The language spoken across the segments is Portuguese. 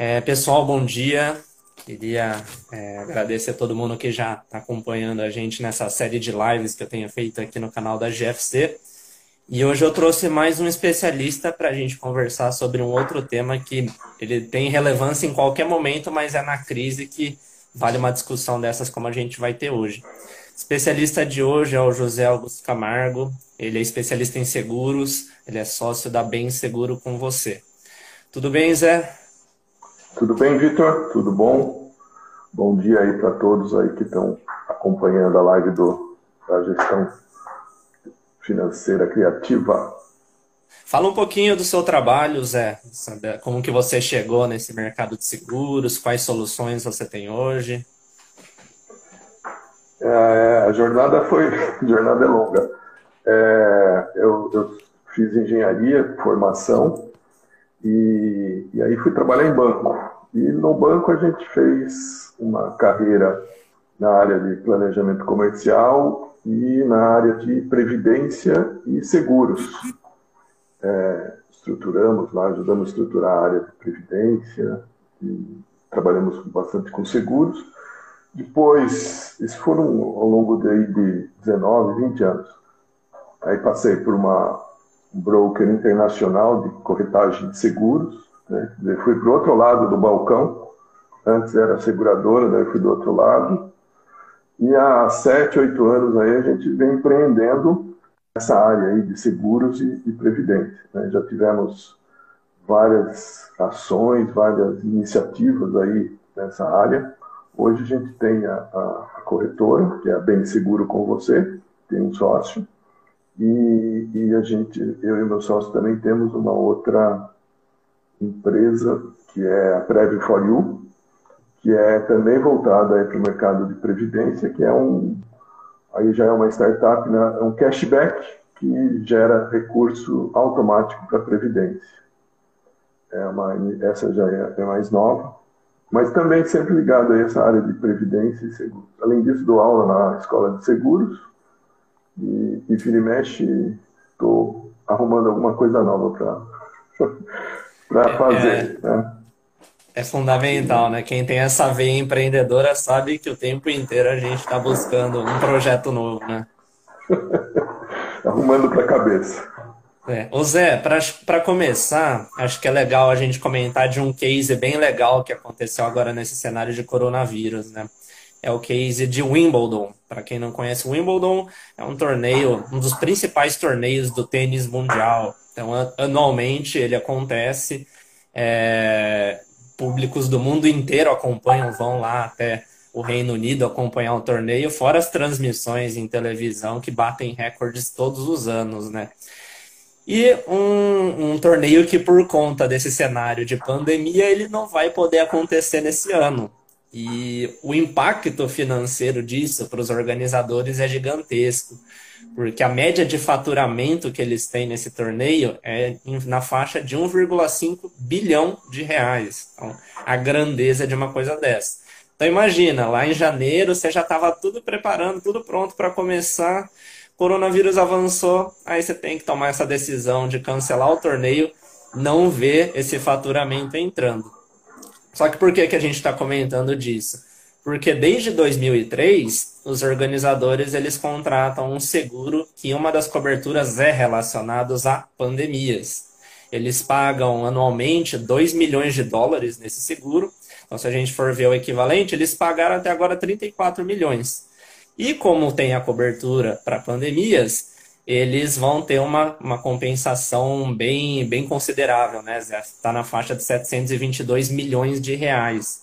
É, pessoal, bom dia. Queria é, agradecer a todo mundo que já está acompanhando a gente nessa série de lives que eu tenho feito aqui no canal da GFC. E hoje eu trouxe mais um especialista para a gente conversar sobre um outro tema que ele tem relevância em qualquer momento, mas é na crise que vale uma discussão dessas como a gente vai ter hoje. Especialista de hoje é o José Augusto Camargo. Ele é especialista em seguros, ele é sócio da Bem Seguro com você. Tudo bem, Zé? Tudo bem, Vitor? Tudo bom? Bom dia aí para todos aí que estão acompanhando a live do, da gestão financeira criativa. Fala um pouquinho do seu trabalho, Zé. Como que você chegou nesse mercado de seguros? Quais soluções você tem hoje? É, a jornada foi a jornada é longa. É, eu, eu, fiz engenharia, formação e, e aí fui trabalhar em banco. E no banco a gente fez uma carreira na área de planejamento comercial e na área de previdência e seguros. É, estruturamos lá, ajudamos a estruturar a área de previdência e trabalhamos bastante com seguros. Depois, isso foram ao longo de, de 19, 20 anos. Aí passei por uma um broker internacional de corretagem de seguros, né? fui para o outro lado do balcão, antes era seguradora, daí fui do outro lado. E há sete, oito anos aí a gente vem empreendendo essa área aí de seguros e, e previdência. Né? Já tivemos várias ações, várias iniciativas aí nessa área. Hoje a gente tem a, a, corretora, que é a Bem Seguro com você, tem um sócio, e, e, a gente, eu e meu sócio também temos uma outra empresa que é a Prev for You, que é também voltada para o mercado de previdência, que é um aí já é uma startup, né, é um cashback que gera recurso automático para a previdência. É uma, essa já é, é, mais nova, mas também sempre ligado a essa área de previdência e seguros. Além disso, dou aula na escola de seguros e, e vira e mexe, estou arrumando alguma coisa nova para é, fazer. É, né? é fundamental, né? Quem tem essa veia empreendedora sabe que o tempo inteiro a gente está buscando um projeto novo, né? Arrumando para a cabeça. É. Ô Zé, para começar, acho que é legal a gente comentar de um case bem legal que aconteceu agora nesse cenário de coronavírus, né? É o case de Wimbledon. Para quem não conhece, Wimbledon é um torneio, um dos principais torneios do tênis mundial. Então, anualmente ele acontece, é, públicos do mundo inteiro acompanham, vão lá até o Reino Unido acompanhar o torneio, fora as transmissões em televisão que batem recordes todos os anos, né? E um, um, torneio que, por conta desse cenário de pandemia, ele não vai poder acontecer nesse ano. E o impacto financeiro disso para os organizadores é gigantesco porque a média de faturamento que eles têm nesse torneio é na faixa de 1,5 bilhão de reais. Então, a grandeza de uma coisa dessa. Então imagina, lá em janeiro você já estava tudo preparando, tudo pronto para começar, coronavírus avançou, aí você tem que tomar essa decisão de cancelar o torneio, não ver esse faturamento entrando. Só que por que, que a gente está comentando disso? Porque desde 2003, os organizadores eles contratam um seguro que uma das coberturas é relacionados a pandemias. Eles pagam anualmente 2 milhões de dólares nesse seguro. Então, se a gente for ver o equivalente, eles pagaram até agora 34 milhões. E como tem a cobertura para pandemias, eles vão ter uma, uma compensação bem, bem considerável, né? Está na faixa de 722 milhões de reais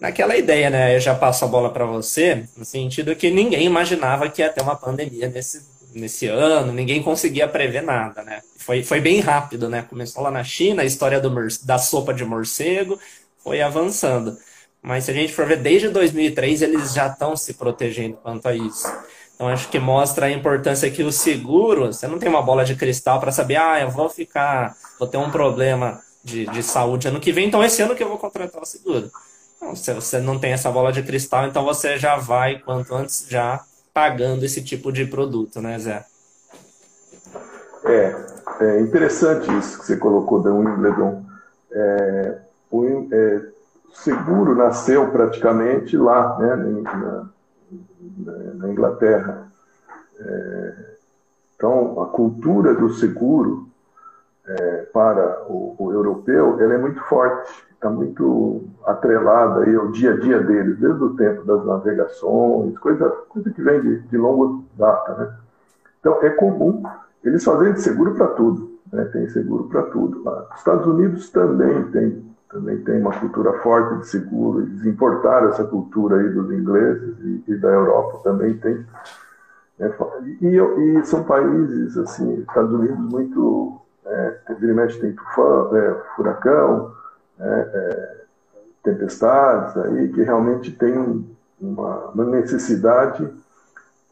naquela ideia, né? Eu já passo a bola para você, no sentido que ninguém imaginava que ia ter uma pandemia nesse, nesse ano, ninguém conseguia prever nada, né? Foi, foi bem rápido, né? Começou lá na China, a história do, da sopa de morcego foi avançando. Mas se a gente for ver, desde 2003 eles já estão se protegendo quanto a isso. Então acho que mostra a importância que o seguro, você não tem uma bola de cristal para saber, ah, eu vou ficar, vou ter um problema de, de saúde ano que vem, então esse ano que eu vou contratar o seguro. Não, se você não tem essa bola de cristal, então você já vai, quanto antes, já pagando esse tipo de produto, né, Zé? É, é interessante isso que você colocou da Wimbledon. É, o é, seguro nasceu praticamente lá, né, na, na Inglaterra. É, então, a cultura do seguro é, para o, o, europeu ela é muito forte, está muito atrelada aí ao dia a dia deles, desde o tempo das navegações, coisa, coisa que vem de, de longa data. Né? Então, é comum eles fazerem seguro para tudo, né? tem seguro para tudo. Lá. Os Estados Unidos também tem, também tem uma cultura forte de seguro, eles importaram essa cultura aí dos ingleses e, e da Europa também tem. É, e, e, são países, assim, Estados Unidos muito é, vira mexe tem tufão, é, furacão, é, é, tempestades aí, que realmente tem uma, uma necessidade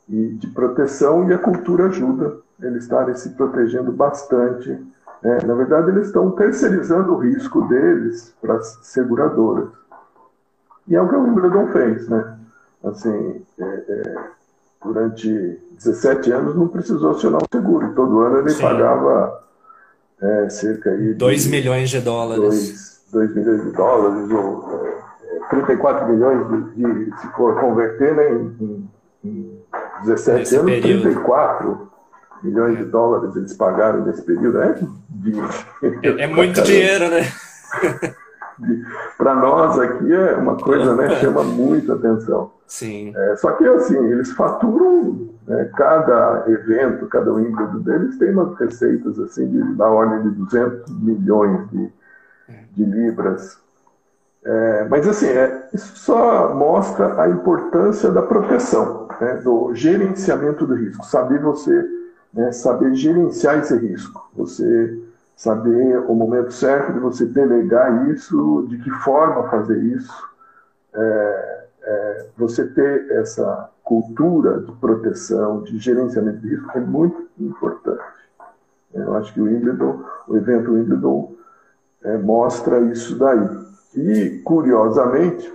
de proteção e a cultura ajuda eles estarem se protegendo bastante. Né? Na verdade, eles estão terceirizando o risco deles para as seguradoras. E é o que o Wimbledon fez, né? Assim, é, é, durante 17 anos não precisou acionar o seguro. Todo ano ele Sim. pagava é, cerca aí 2 milhões de dólares. 2 milhões de dólares, ou é, 34 milhões de, de, se for converter né, em, em 17 nesse anos, período. 34 milhões de dólares eles pagaram nesse período. É, de, é, é muito dinheiro, né? Para nós aqui é uma coisa, né? Chama muita atenção. Sim. É, só que assim, eles faturam né, cada evento, cada Wimbledon deles tem umas receitas assim de, da ordem de 200 milhões de, de libras. É, mas assim, é, isso só mostra a importância da proteção, né, do gerenciamento do risco, saber você, né, saber gerenciar esse risco, você saber o momento certo de você delegar isso, de que forma fazer isso. É, é, você ter essa cultura de proteção, de gerenciamento de risco é muito importante. Eu acho que o Wimbledon, o evento Wimbledon é, mostra isso daí. E, curiosamente,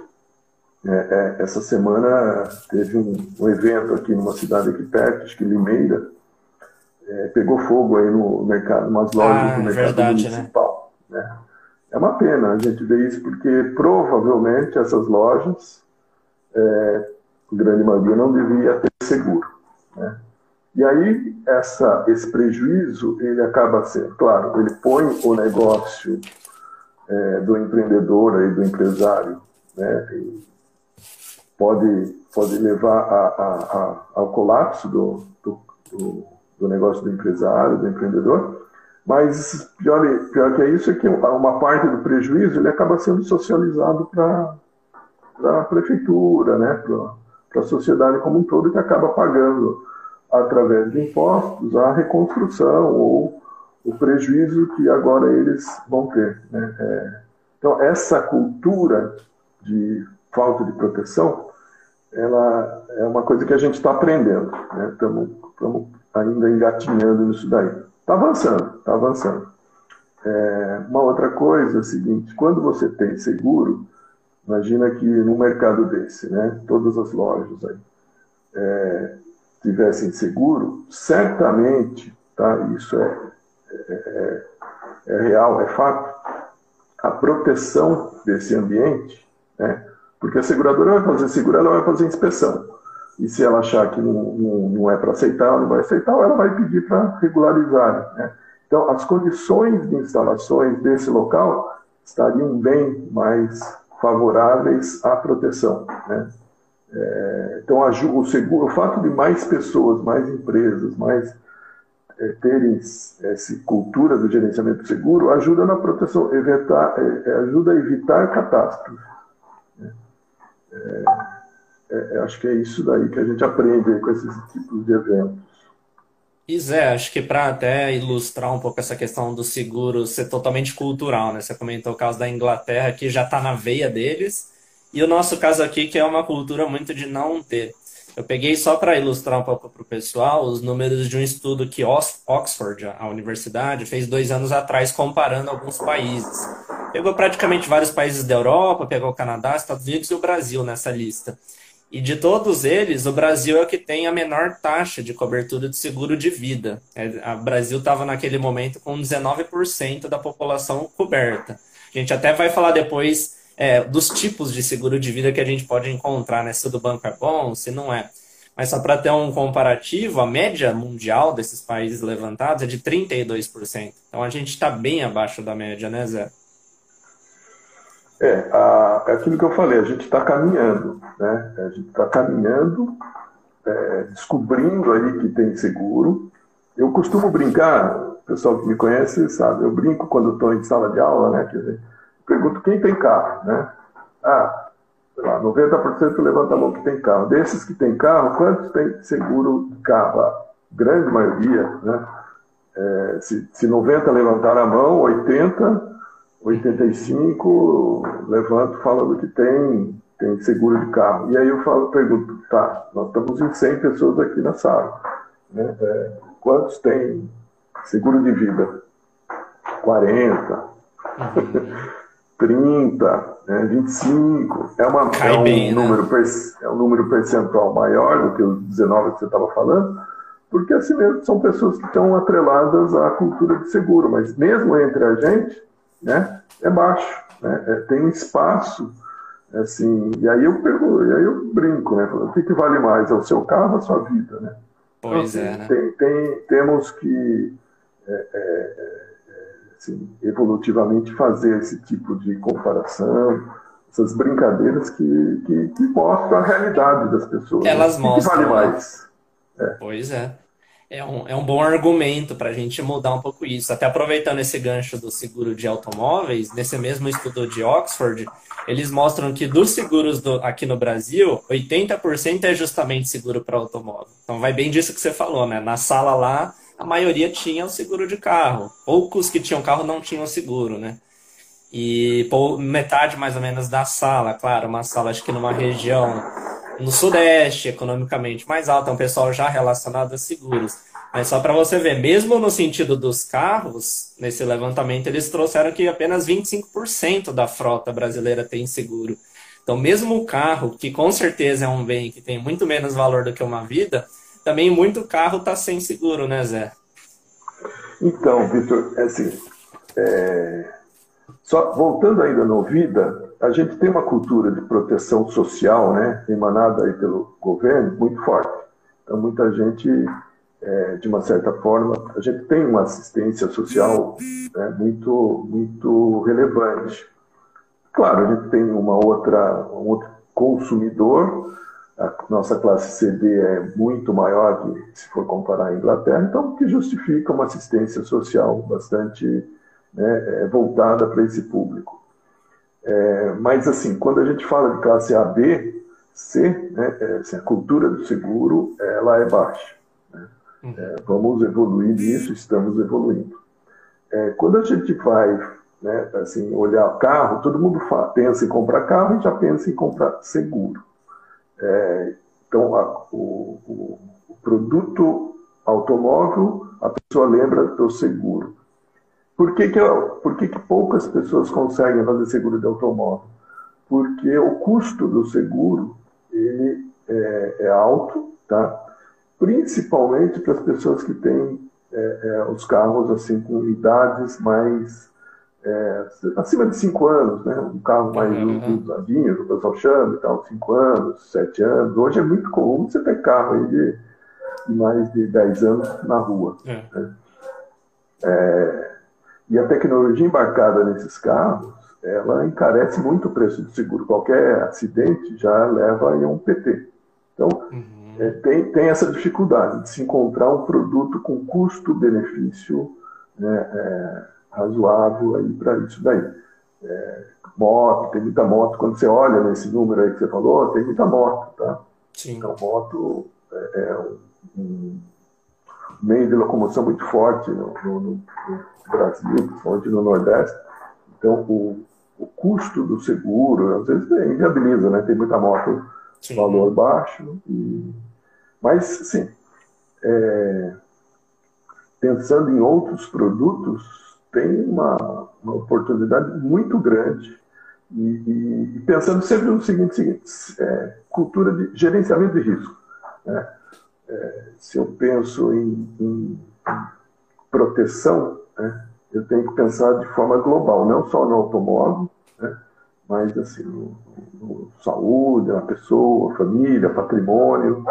é, é essa semana teve um, um, evento aqui numa cidade aqui perto, acho que Limeira, é, pegou fogo aí no mercado, umas lojas ah, do mercado verdade, né? municipal. Né? né? É uma pena a gente ver isso, porque provavelmente essas lojas é, grande maioria não devia ter seguro. Né? E aí, essa, esse prejuízo, ele acaba sendo, claro, ele põe o negócio é, do empreendedor, aí, do empresário, né? pode, pode levar a, a, a, ao colapso do, do, do, do, negócio do empresário, do empreendedor, mas pior, pior que é isso é que uma parte do prejuízo ele acaba sendo socializado para a prefeitura, né, para a sociedade como um todo, que acaba pagando, através de impostos, a reconstrução ou o prejuízo que agora eles vão ter. Né? É, então, essa cultura de falta de proteção, ela é uma coisa que a gente está aprendendo. Estamos né? Ainda engatinhando nisso daí. Está avançando, está avançando. É, uma outra coisa é a seguinte, quando você tem seguro, Imagina que num mercado desse, né, todas as lojas aí, é, tivessem seguro, certamente, tá, isso é, é, é, é real, é fato, a proteção desse ambiente, né, porque a seguradora vai fazer seguro, ela vai fazer inspeção. E se ela achar que não, não, não é para aceitar, ela não vai aceitar, ela vai pedir para regularizar. Né? Então, as condições de instalações desse local estariam bem mais favoráveis à proteção. Né? É, então, o, seguro, o fato de mais pessoas, mais empresas, mais é, terem essa cultura do gerenciamento seguro ajuda na proteção, evitar, é, é ajuda a evitar catástrofes. Né? É, é, acho que é isso daí que a gente aprende com esses tipos de eventos. E Zé, acho que para até ilustrar um pouco essa questão do seguro ser totalmente cultural, né? Você comentou o caso da Inglaterra, que já está na veia deles, e o nosso caso aqui, que é uma cultura muito de não ter. Eu peguei só para ilustrar um pouco para o pessoal os números de um estudo que Oxford, a universidade, fez dois anos atrás, comparando alguns países. Pegou praticamente vários países da Europa, pegou o Canadá, Estados Unidos e o Brasil nessa lista. E de todos eles, o Brasil é o que tem a menor taxa de cobertura de seguro de vida. É, o Brasil estava naquele momento com 19% da população coberta. A gente até vai falar depois é, dos tipos de seguro de vida que a gente pode encontrar, né? Se o do banco é bom, se não é. Mas só para ter um comparativo, a média mundial desses países levantados é de 32%. Então a gente está bem abaixo da média, né, Zé? É, a, é aquilo que eu falei, a gente está caminhando, né? A gente está caminhando, é, descobrindo aí que tem seguro. Eu costumo brincar, o pessoal que me conhece sabe, eu brinco quando estou em sala de aula, né? Dizer, pergunto quem tem carro, né? Ah, sei lá, 90% levanta a mão que tem carro. Desses que tem carro, quantos tem seguro de carro? A grande maioria, né? É, se, se 90 levantaram a mão, 80 85, levanto falando que tem, tem seguro de carro. E aí eu falo, pergunto, tá, nós estamos em 100 pessoas aqui na sala. Né? É, quantos tem seguro de vida? 40, 30, né? 25. É, uma, é, um bem, né? número, né? é um número percentual maior do que os 19 que você estava falando, porque assim mesmo são pessoas que estão atreladas à cultura de seguro, mas mesmo entre a gente, né, é baixo, né, é, tem espaço, assim, e aí eu pergunto, e aí eu brinco, né, o que, que vale mais, é o seu carro ou a sua vida, né? Pois então, é, né? Tem, tem, temos que é, é, é, assim, evolutivamente fazer esse tipo de comparação, essas brincadeiras que, que, que mostram a realidade das pessoas. Elas né? mostram. Que vale mais. É. Pois é é um, é um bom argumento para a gente mudar um pouco isso. Até aproveitando esse gancho do seguro de automóveis, nesse mesmo estudo de Oxford, eles mostram que dos seguros do, aqui no Brasil, 80% é justamente seguro para automóvel. Então vai bem disso que você falou, né? Na sala lá, a maioria tinha o seguro de carro. Poucos que tinham carro não tinham seguro, né? E pô, metade mais ou menos da sala, claro, uma sala acho que numa região no Sudeste, economicamente mais alta, é um pessoal já relacionado a seguros. Mas só para você ver, mesmo no sentido dos carros, nesse levantamento eles trouxeram que apenas 25% da frota brasileira tem seguro. Então, mesmo o carro, que com certeza é um bem que tem muito menos valor do que uma vida, também muito carro está sem seguro, né, Zé? Então, Vitor, é assim, é... só voltando ainda no vida, a gente tem uma cultura de proteção social, né, emanada aí pelo governo, muito forte. Então, muita gente, é, de uma certa forma, a gente tem uma assistência social né, muito, muito relevante. Claro, a gente tem uma outra, um outro consumidor, a nossa classe CD é muito maior que se for comparar a Inglaterra, então que justifica uma assistência social bastante né, é, voltada para esse público. É, mas, assim, quando a gente fala de classe A, B, C, né, é, assim, a cultura do seguro ela é baixa. Né? Uhum. É, vamos evoluir nisso, estamos evoluindo. É, quando a gente vai né, assim, olhar carro, todo mundo fala, pensa em comprar carro e já pensa em comprar seguro. É, então, a, o, o, o produto automóvel, a pessoa lembra do seguro. Por que, que, eu, por que, que poucas pessoas conseguem fazer seguro de automóvel? Porque o custo do seguro ele é, é alto, tá? principalmente para as pessoas que têm é, é, os carros assim com idades mais é, acima de 5 anos, né? um carro mais uhum. usadinho, o pessoal chama e tal, 5 anos, 7 anos. Hoje é muito comum você ter carro aí de, de mais de 10 anos na rua. É. Né? É, e a tecnologia embarcada nesses carros, ela encarece muito o preço do seguro. Qualquer acidente já leva a um PT. Então, uhum. é, tem, tem essa dificuldade de se encontrar um produto com custo-benefício né, é, razoável aí para isso daí. É, moto, tem muita moto. Quando você olha nesse número aí que você falou, tem muita moto, tá? Sim. Então, moto é, é um, um meio de locomoção muito forte no, no, no Brasil, principalmente no Nordeste. Então, o, o custo do seguro, às vezes, é, inviabiliza, né? Tem muita moto de valor baixo. E... Mas, sim, é... pensando em outros produtos, tem uma, uma oportunidade muito grande. E, e, e, pensando sempre no seguinte, seguinte é, cultura de gerenciamento de risco. Né? É, se eu penso em, em proteção, né? eu tenho que pensar de forma global, não só no automóvel, né? mas assim, no, no saúde, na pessoa, família, patrimônio.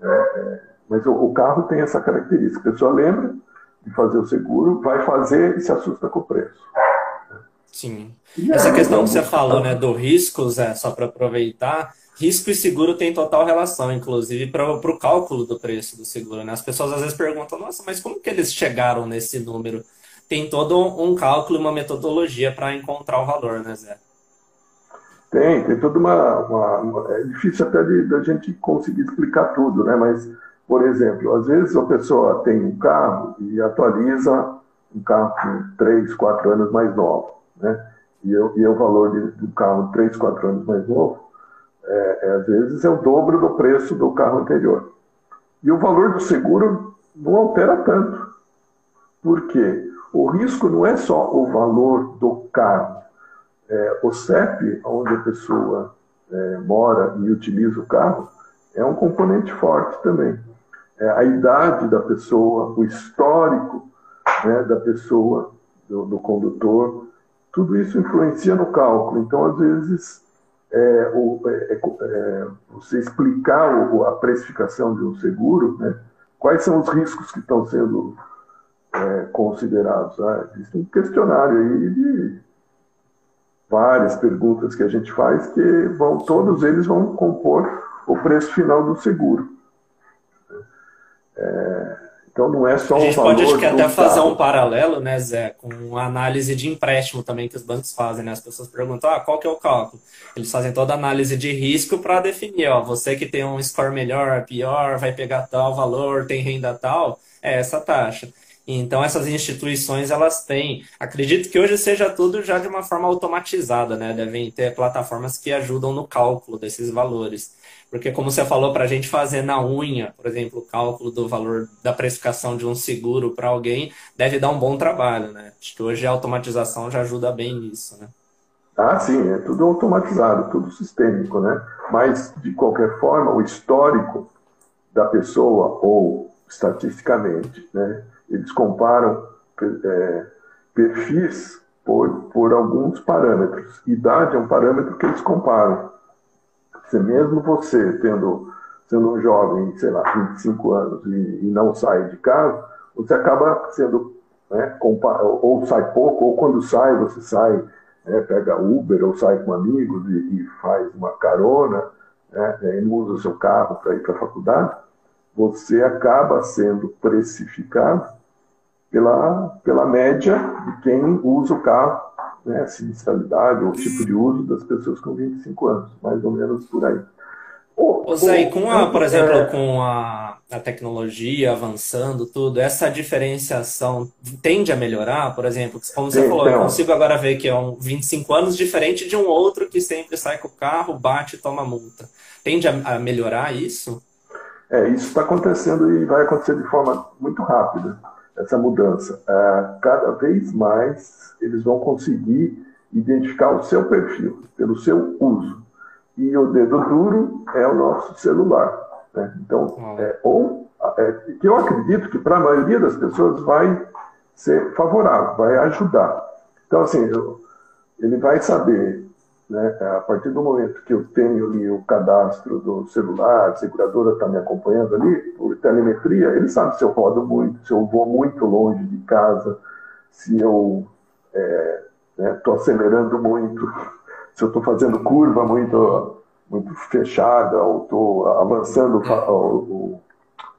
É, é, mas o, o, carro tem essa característica. A pessoa lembra de fazer o seguro, vai fazer e se assusta com o preço. Sim. E essa questão que você falou, né, do risco, Zé, só para aproveitar, risco e seguro tem total relação, inclusive para o cálculo do preço do seguro. Né? As pessoas às vezes perguntam, nossa, mas como que eles chegaram nesse número? Tem todo um cálculo, uma metodologia para encontrar o valor, né, Zé? Tem, tem toda uma, uma, uma. é difícil até da gente conseguir explicar tudo, né? Mas, por exemplo, às vezes a pessoa tem um carro e atualiza um carro com 3, 4 anos mais novo, né? E, eu, e o valor de, do carro 3, 4 anos mais novo, é, é, às vezes é o dobro do preço do carro anterior. E o valor do seguro não altera tanto. Por quê? O risco não é só o valor do carro, é, o CEP, onde a pessoa é, mora e utiliza o carro, é um componente forte também. É, a idade da pessoa, o histórico né, da pessoa, do, do, condutor, tudo isso influencia no cálculo. Então, às vezes, é, o, é, é, é, você explicar o, a precificação de um seguro, né, quais são os riscos que estão sendo considerados. Ah, existe um questionário aí de várias perguntas que a gente faz que vão todos eles vão compor o preço final do seguro. É, então não é só a gente pode acho que até fazer um paralelo, né, Zé, com a análise de empréstimo também que os bancos fazem, né? As pessoas perguntam, ah, qual que é o cálculo? Eles fazem toda a análise de risco para definir, ó, você que tem um score melhor, pior, vai pegar tal valor, tem renda tal, é essa taxa. Então essas instituições elas têm, acredito que hoje seja tudo já de uma forma automatizada, né? Devem ter plataformas que ajudam no cálculo desses valores. Porque como você falou, para a gente fazer na unha, por exemplo, o cálculo do valor da precificação de um seguro para alguém, deve dar um bom trabalho, né? Acho que hoje a automatização já ajuda bem nisso, né? Ah, sim, é tudo automatizado, tudo sistêmico, né? Mas, de qualquer forma, o histórico da pessoa, ou estatisticamente, né? eles comparam é, perfis por, por alguns parâmetros. Idade é um parâmetro que eles comparam. Se mesmo você tendo sendo um jovem, sei lá, 25 anos e, e não sai de casa, você acaba sendo, né, ou sai pouco, ou quando sai, você sai, né, pega Uber ou sai com amigos e, e faz uma carona, né, e não usa o seu carro para ir para a faculdade, você acaba sendo precificado pela, pela média de quem usa o carro, né, a sinistralidade ou o tipo de uso das pessoas com 25 anos, mais ou menos por aí. Ô, Zé, e com a, por exemplo, é... com a, a tecnologia avançando, tudo, essa diferenciação tende a melhorar? Por exemplo, como você Sim, falou, então... eu consigo agora ver que é um 25 anos diferente de um outro que sempre sai com o carro, bate e toma multa. Tende a, a melhorar isso? É, isso está acontecendo e vai acontecer de forma muito rápida essa mudança. É, cada vez mais eles vão conseguir identificar o seu perfil pelo seu uso. E o dedo duro é o nosso celular. Né? Então, é, ou é, que eu acredito que para a maioria das pessoas vai ser favorável, vai ajudar. Então, assim, eu, ele vai saber né? A partir do momento que eu tenho ali o cadastro do celular, a seguradora está me acompanhando ali, por telemetria, ele sabe se eu rodo muito, se eu vou muito longe de casa, se eu estou é, né, acelerando muito, se eu estou fazendo curva muito, muito fechada, ou estou avançando o,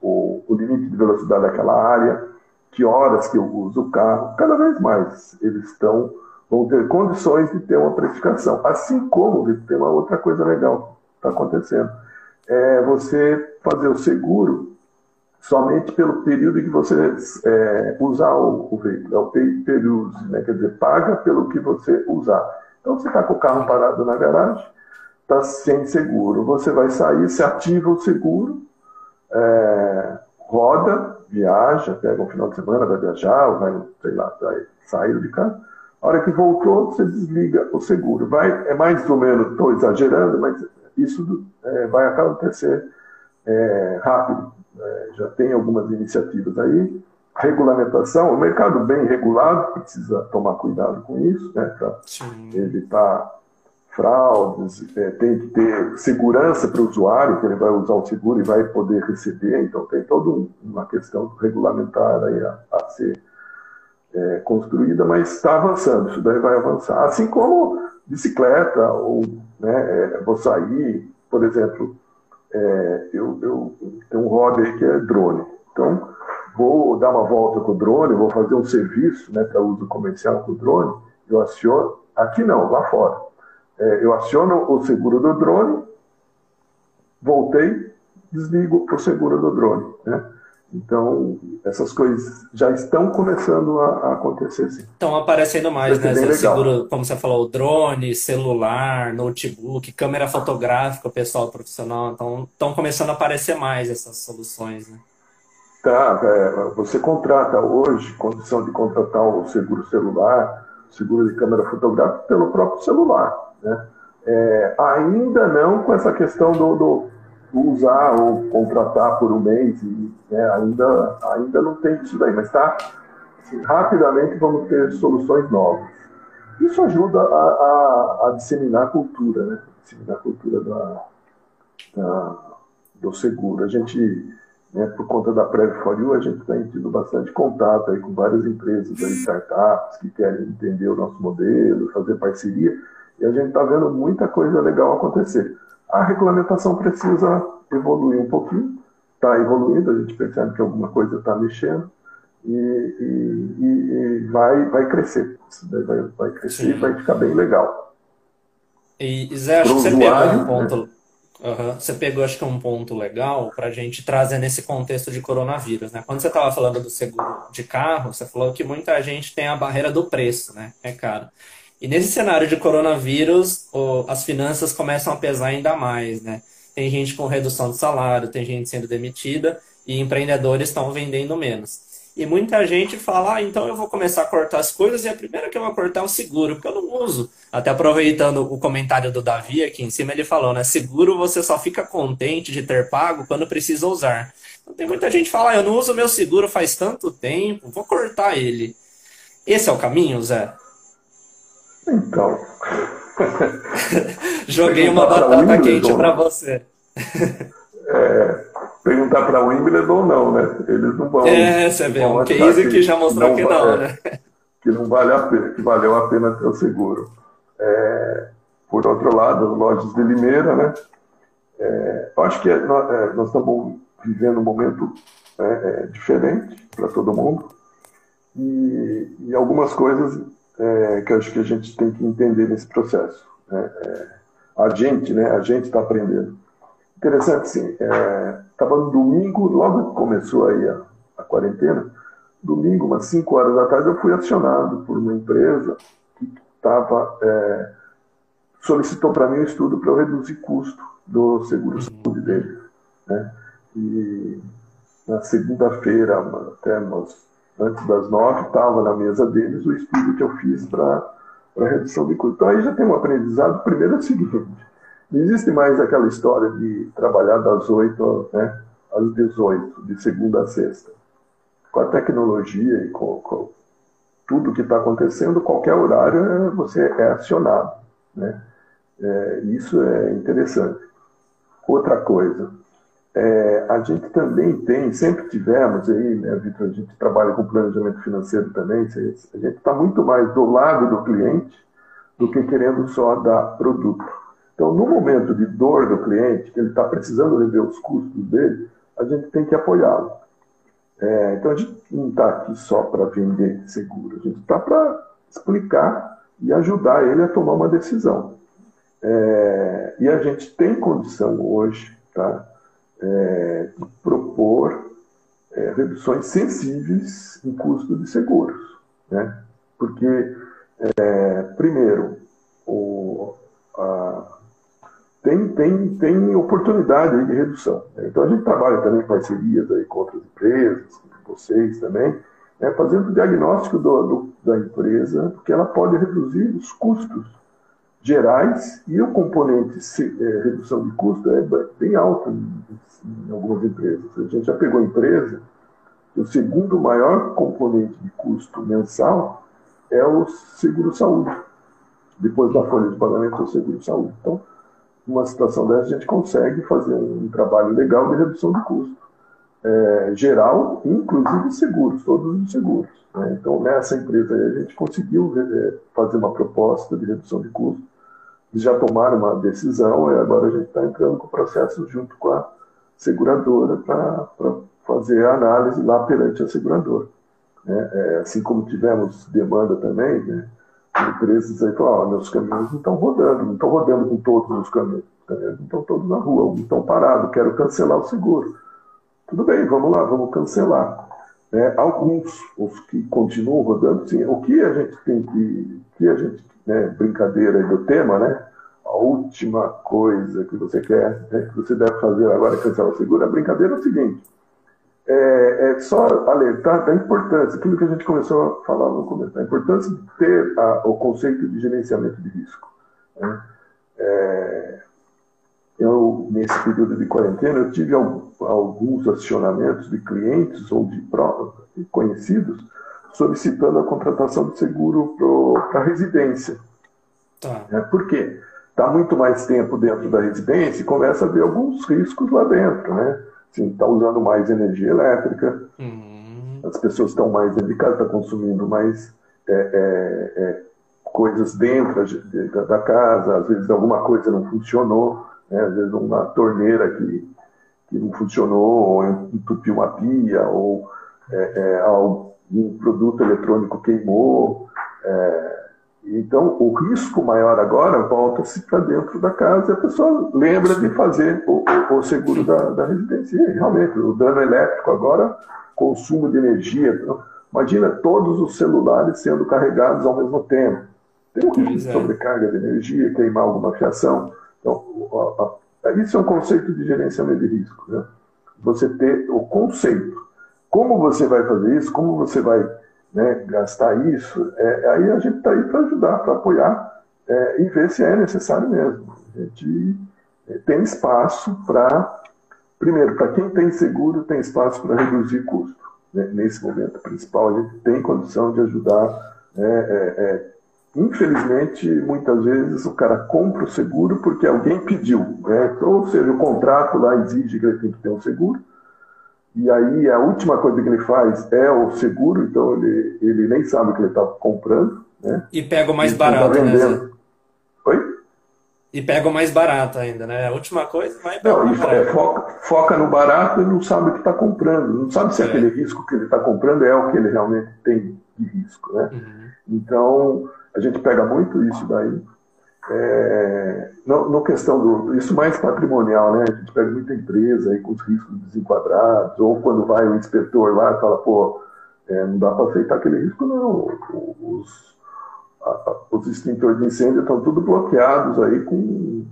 o, o limite de velocidade daquela área, que horas que eu uso o carro, cada vez mais eles estão vão ter condições de ter uma precificação. Assim como tem uma outra coisa legal que está acontecendo. É você fazer o seguro somente pelo período que você é, usar o, o veículo. É o período, né? quer dizer, paga pelo que você usar. Então você está com o carro parado na garagem, está sem seguro. Você vai sair, se ativa o seguro, é, roda, viaja, pega um final de semana, vai viajar, ou vai, sei lá, vai sair de casa a hora que voltou, você desliga o seguro. Vai, é mais ou menos, estou exagerando, mas isso é, vai acontecer é, rápido. É, já tem algumas iniciativas aí regulamentação, o mercado bem regulado, precisa tomar cuidado com isso, né, para evitar fraudes, é, tem que ter segurança para o usuário, que ele vai usar o seguro e vai poder receber, então tem toda uma questão regulamentar aí a, a ser é, construída, mas está avançando, isso daí vai avançar. Assim como bicicleta, ou né, é, vou sair, por exemplo, é, eu, eu tenho um hobby que é drone. Então, vou dar uma volta com o drone, vou fazer um serviço né, para uso comercial com o drone, eu aciono, aqui não, lá fora. É, eu aciono o seguro do drone, voltei, desligo o seguro do drone. Né? Então, essas coisas já estão começando a, a acontecer, sim. Estão aparecendo mais, né? Você segura, como você falou, drone, celular, notebook, câmera fotográfica, o pessoal profissional. Então, estão começando a aparecer mais essas soluções, né? Tá, é, você contrata hoje, condição de contratar o seguro celular, seguro de câmera fotográfica pelo próprio celular, né? É, ainda não com essa questão do, do usar ou contratar por um mês, e, né, ainda, ainda não tem isso daí, mas tá, assim, rapidamente vamos ter soluções novas. Isso ajuda a, a, a disseminar a cultura, né? Disseminar a cultura da, da, do seguro. A gente, né, por conta da Prev for You, a gente tem tido bastante contato aí com várias empresas, aí, startups, que querem entender o nosso modelo, fazer parceria, e a gente está vendo muita coisa legal acontecer. A regulamentação precisa evoluir um pouquinho, está evoluindo, a gente percebe que alguma coisa está mexendo e, e, e, vai, vai crescer. Isso daí vai, vai crescer e vai ficar bem legal. E Zé, acho Pro que você usuário, pegou um ponto. Né? Uhum. Você pegou, acho que um ponto legal para a gente trazer nesse contexto de coronavírus, né? Quando você estava falando do seguro de carro, você falou que muita gente tem a barreira do preço, né? É caro. E nesse cenário de coronavírus, as finanças começam a pesar ainda mais, né? Tem gente com redução de salário, tem gente sendo demitida e empreendedores estão vendendo menos. E muita gente fala, ah, então eu vou começar a cortar as coisas e a primeira que eu vou cortar é o seguro, porque eu não uso. Até aproveitando o comentário do Davi aqui em cima, ele falou, né? Seguro você só fica contente de ter pago quando precisa usar. Então, tem muita gente que fala, ah, eu não uso meu seguro faz tanto tempo, vou cortar ele. Esse é o caminho, Zé? Então. Joguei uma batata quente para você. É, perguntar para o Wimbledon ou não, né? Eles não vão. É, você vê, um case que, que já mostrou não, que não, é, né? Que não vale a pena, que valeu a pena ter o seguro. É, por outro lado, lojas de Limeira, né? É, eu acho que é, nós, é, nós, estamos vivendo um momento é, diferente para todo mundo e, e algumas coisas é, que acho que a gente tem que entender nesse processo. Né? É, a gente, né? A gente está aprendendo. Interessante, sim. Estava é, no domingo, logo que começou aí a, a quarentena, domingo, umas 5 horas da tarde, eu fui acionado por uma empresa que estava é, solicitou para mim um estudo para eu reduzir custo do seguro saúde dele. Né? E na segunda-feira, até umas antes das nove, estava na mesa deles o estudo que eu fiz para redução de custo. Então aí já tem um aprendizado. Primeiro é o seguinte: não existe mais aquela história de trabalhar das oito né, às dezoito, de segunda a sexta. Com a tecnologia e com, com tudo que está acontecendo, qualquer horário é, você é acionado. Né? É, isso é interessante. Outra coisa, é, a gente também tem, sempre tivemos aí, né, Vitor, a gente trabalha com planejamento financeiro também, a gente está muito mais do lado do cliente do que querendo só dar produto. Então, no momento de dor do cliente, que ele está precisando rever os custos dele, a gente tem que apoiá-lo. É, então, a gente não está aqui só para vender seguro, a gente está para explicar e ajudar ele a tomar uma decisão. É, e a gente tem condição hoje, tá? É, propor é, reduções sensíveis em custo de seguros. Né? Porque, é, primeiro, o, a, tem, tem, tem oportunidade de redução. Né? Então, a gente trabalha também em parcerias aí com outras empresas, com vocês também, né? fazendo o diagnóstico do, do, da empresa, porque ela pode reduzir os custos gerais e o componente é, redução de custo é bem alto em, em, algumas empresas. A gente já pegou empresa O segundo maior componente de custo mensal é o seguro-saúde. Depois da folha de pagamento, é o seguro-saúde. Então, numa situação dessa, a gente consegue fazer um trabalho legal de redução de custo. É, geral, inclusive seguros, todos os seguros. Né? Então, nessa empresa a gente conseguiu é, fazer uma proposta de redução de custo. Eles já tomaram uma decisão e agora a gente está entrando com o processo junto com a seguradora para fazer a análise lá perante a seguradora. Né? É, assim como tivemos demanda também, né? empresas aí falaram, meus caminhões não estão rodando, não estão rodando com todos os caminhões, não estão todos na rua, não estão parados, quero cancelar o seguro. Tudo bem, vamos lá, vamos cancelar. É, alguns, os que continuam rodando, sim, o que a gente tem que, que a gente, né, brincadeira do tema, né, a última coisa que você quer, né, que você deve fazer agora é cancelar o seguro, a brincadeira é o seguinte, é, é, só alertar da importância, aquilo que a gente começou a falar no começo, a importância de ter a, o conceito de gerenciamento de risco. Né? É, eu, nesse período de quarentena, eu tive alguns acionamentos de clientes ou de conhecidos solicitando a contratação de seguro para a residência. Tá. É, por quê? Está muito mais tempo dentro da residência e começa a ver alguns riscos lá dentro, né? está usando mais energia elétrica, uhum. as pessoas estão mais dentro de casa, estão consumindo mais é, é, é, coisas dentro de, da, da, casa, às vezes alguma coisa não funcionou, né? às vezes uma torneira que, que não funcionou, ou entupiu uma pia, ou é, é, um produto eletrônico queimou. É, então, o risco maior agora volta-se para dentro da casa e a pessoa lembra de fazer o, o seguro da, da, residência. E, realmente, o dano elétrico agora, consumo de energia. Então, imagina todos os celulares sendo carregados ao mesmo tempo. Tem um risco de é. sobrecarga de energia, queimar alguma fiação. Então, a, a, isso é um conceito de gerenciamento de risco. Né? Você ter o conceito. Como você vai fazer isso? Como você vai né, gastar isso, é, aí a gente está aí para ajudar, para apoiar é, e ver se é necessário mesmo. A gente é, tem espaço para, primeiro, para quem tem seguro, tem espaço para reduzir custo. Né? Nesse momento principal, a gente tem condição de ajudar. Né, é, é, infelizmente, muitas vezes o cara compra o seguro porque alguém pediu. Né? Ou seja, o contrato lá exige que ele tem que ter um seguro e aí a última coisa que ele faz é o seguro, então ele, ele nem sabe o que ele está comprando. Né? E pega o mais tá barato, tá né? Oi? E pega o mais barato ainda, né? A última coisa vai não, é, foca, foca, no barato e não sabe o que está comprando. Não sabe se é. aquele risco que ele está comprando é o que ele realmente tem de risco, né? Uhum. Então, a gente pega muito isso daí. É, questão do. Isso mais patrimonial, né? A gente pega muita empresa aí com os riscos desenquadrados, ou quando vai o inspetor lá e fala, pô, é, não dá para aceitar aquele risco, não. Os, a, os extintores de incêndio estão tudo bloqueados aí com,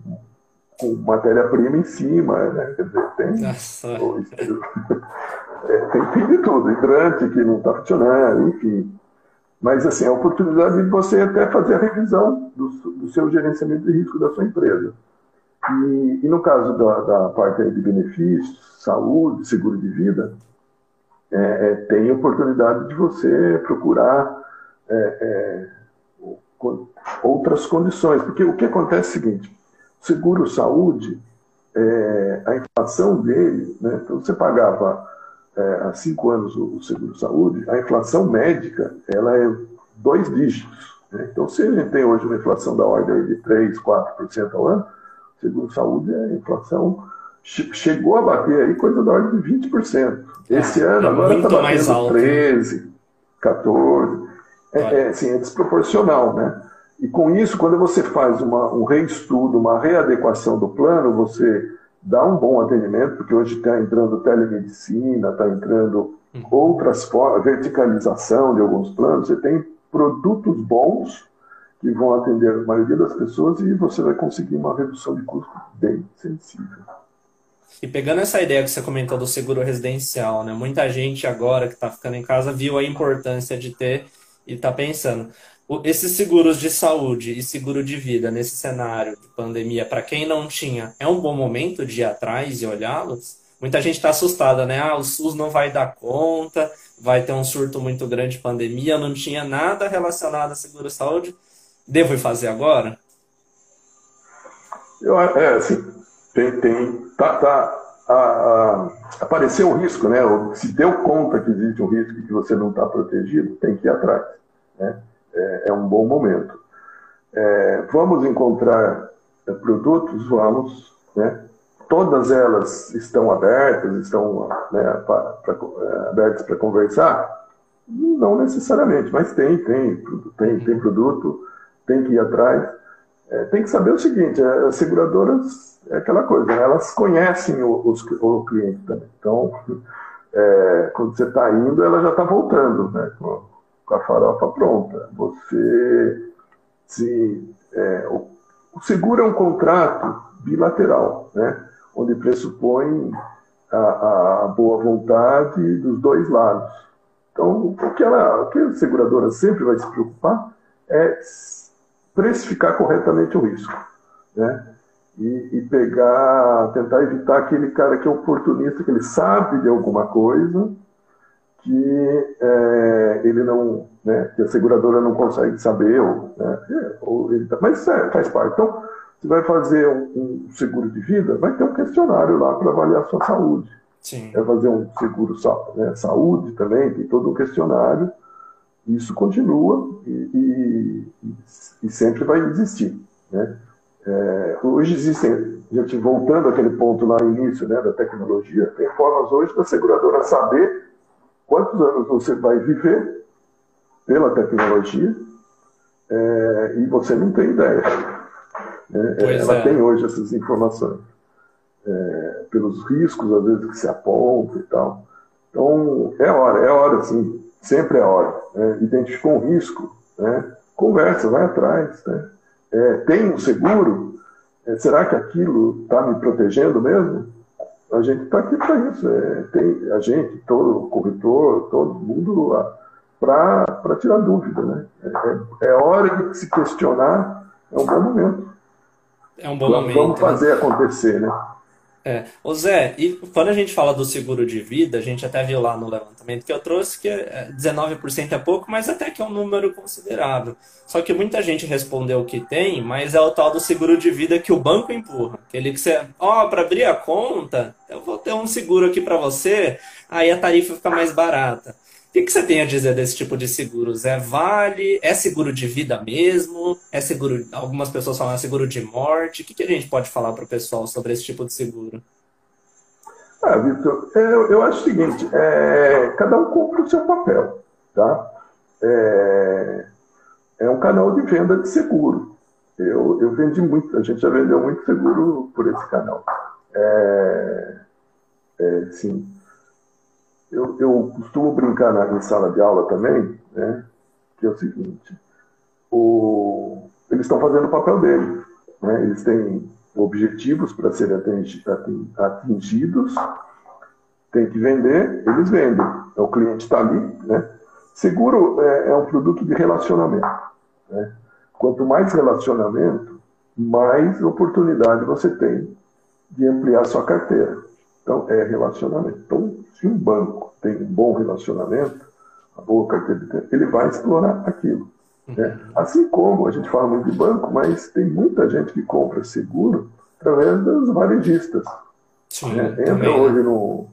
com matéria-prima em cima, né? Quer dizer, tem. Nossa. é, tem, tem de tudo, hidrante que não está funcionando, enfim. Mas, assim, a oportunidade de você até fazer a revisão do, do seu gerenciamento de risco da sua empresa. E, e no caso da, da parte de benefícios, saúde, seguro de vida, é, é, tem oportunidade de você procurar é, é outras condições. Porque o que acontece é o seguinte: seguro saúde, é, a inflação dele, né, então você pagava é, há cinco anos o, o seguro-saúde, a inflação médica ela é dois dígitos. Né? Então, se a gente tem hoje uma inflação da ordem de 3%, 4% ao ano, seguro-saúde, a inflação chegou a bater aí coisa da ordem de 20%. Esse é, ano, é agora está batendo alto. 13%, 14%. É, é, assim, é desproporcional, né? E com isso, quando você faz uma, um reestudo, uma readequação do plano, você dá um bom atendimento, porque hoje está entrando telemedicina, está entrando uhum. outras formas, verticalização de alguns planos, você tem produtos bons que vão atender a maioria das pessoas e você vai conseguir uma redução de custo bem sensível. E pegando essa ideia que você comentou do seguro residencial, né? Muita gente agora que está ficando em casa viu a importância de ter e está pensando, esses seguros de saúde e seguro de vida nesse cenário de pandemia, para quem não tinha, é um bom momento de ir atrás e olhá-los? Muita gente está assustada, né? Ah, o SUS não vai dar conta, vai ter um surto muito grande de pandemia, não tinha nada relacionado a seguro-saúde. Devo fazer agora? Eu, é, assim, tem, tem, tá, tá, a, a, apareceu o risco, né? Se deu conta que existe um risco que você não está protegido, tem que ir atrás. Né? É, é um bom momento. É, vamos encontrar é, produtos? Vamos. Né? Todas elas estão abertas, estão né, pra, pra, é, abertas para conversar? Não necessariamente, mas tem, tem, tem, tem produto, tem que ir atrás. É, tem que saber o seguinte: as seguradoras é aquela coisa, né? elas conhecem o, os, o cliente também. Então, é, quando você está indo, ela já está voltando, né? A farofa pronta. Você se. É, o, seguro é um contrato bilateral, né? Onde pressupõe a, a boa vontade dos dois lados. Então, o que, ela, o que a seguradora sempre vai se preocupar é precificar corretamente o risco. Né? e, e, pegar, tentar evitar aquele cara que é oportunista, que ele sabe de alguma coisa, que é, ele não, né, que a seguradora não consegue saber, ou, né, ou ele, tá, mas é, faz parte. Então, você vai fazer um, um, seguro de vida, vai ter um questionário lá para avaliar a sua saúde. Sim. Vai fazer um seguro né, saúde também, tem todo um questionário. Isso continua e, e, e sempre vai existir. Né? É, hoje existem, voltando àquele ponto lá no início né, da tecnologia, tem formas hoje da seguradora saber quantos anos você vai viver pela tecnologia é, e você não tem ideia. Né? Ela é. tem hoje essas informações. É, pelos riscos, às vezes, que se apontam e tal. Então, é hora, é hora, sim. Sempre é hora. Né? Identificou um risco, né? conversa, vai atrás. Né? é, tem um seguro, é, será que aquilo está me protegendo mesmo? A gente está aqui para isso. É, tem a gente, todo corretor, todo mundo para tirar dúvida. Né? É, é, hora de se questionar, é um bom momento. É um bom vamos, momento. Vamos fazer né? acontecer, né? É. Ô Zé, e quando a gente fala do seguro de vida, a gente até viu lá no levantamento que eu trouxe que 19% é, é pouco, mas até que é um número considerável. Só que muita gente respondeu que tem, mas é o tal do seguro de vida que o banco empurra. Aquele que você, ó, oh, para abrir a conta, eu vou ter um seguro aqui para você, aí a tarifa fica mais barata. O que, que você tem a dizer desse tipo de seguros? É vale? É seguro de vida mesmo? É seguro? Algumas pessoas falam é seguro de morte. O que, que a gente pode falar para o pessoal sobre esse tipo de seguro? Ah, Vitor, é, eu, eu acho o seguinte: é, cada um cumpre o seu papel, tá? É, é um canal de venda de seguro. Eu, eu vendi muito, a gente já vendeu muito seguro por esse canal. É, é, sim eu, eu costumo brincar na, em sala de aula também, né, que é o seguinte, o, eles estão fazendo o papel deles. Né, eles têm objetivos para serem atingidos, tem que vender, eles vendem. O cliente está ali. Né? Seguro é, é, um produto de relacionamento. Né? Quanto mais relacionamento, mais oportunidade você tem de ampliar sua carteira. Então, é relacionamento. Então, se um banco tem um bom relacionamento, uma boa carteira de crédito, ele vai explorar aquilo. Né? Assim como a gente fala muito de banco, mas tem muita gente que compra seguro através dos varejistas. Sim, né? Entra também, hoje no,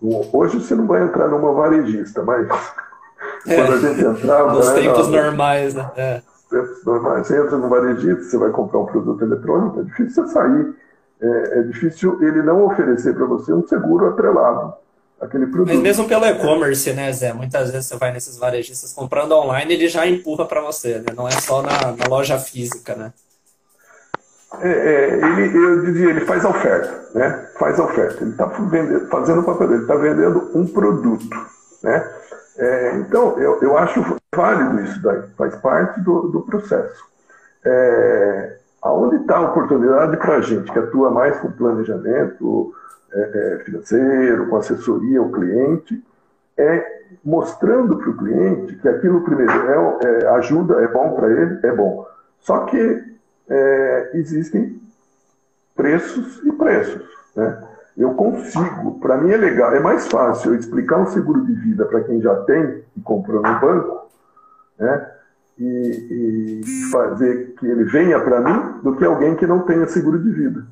no, Hoje você não vai entrar numa varejista, mas é, quando a gente entrava. Nos né, tempos normais, né? É. Tempos normais. Você entra no varejista, você vai comprar um produto eletrônico, é difícil você sair é, é difícil ele não oferecer para você um seguro atrelado àquele produto. Mas mesmo pelo e-commerce, né, Zé? Muitas vezes você vai nesses varejistas comprando online, ele já empurra para você, né? Não é só na, na loja física, né? É, é, ele, eu dizia, ele faz a oferta, né? Faz a oferta. Ele está fazendo o papel dele, está vendendo um produto, né? É, então, eu, eu acho válido isso daí, faz parte do, do processo. É, Aonde está a oportunidade para a gente que atua mais com planejamento é, é, financeiro, com assessoria ao cliente, é mostrando para o cliente que aquilo primeiro é, é ajuda, é bom para ele, é bom. Só que é, existem preços e preços. Né? eu consigo, para mim é legal, é mais fácil eu explicar um seguro de vida para quem já tem e comprou no banco, né? E, e fazer que ele venha para mim do que alguém que não tenha seguro de vida.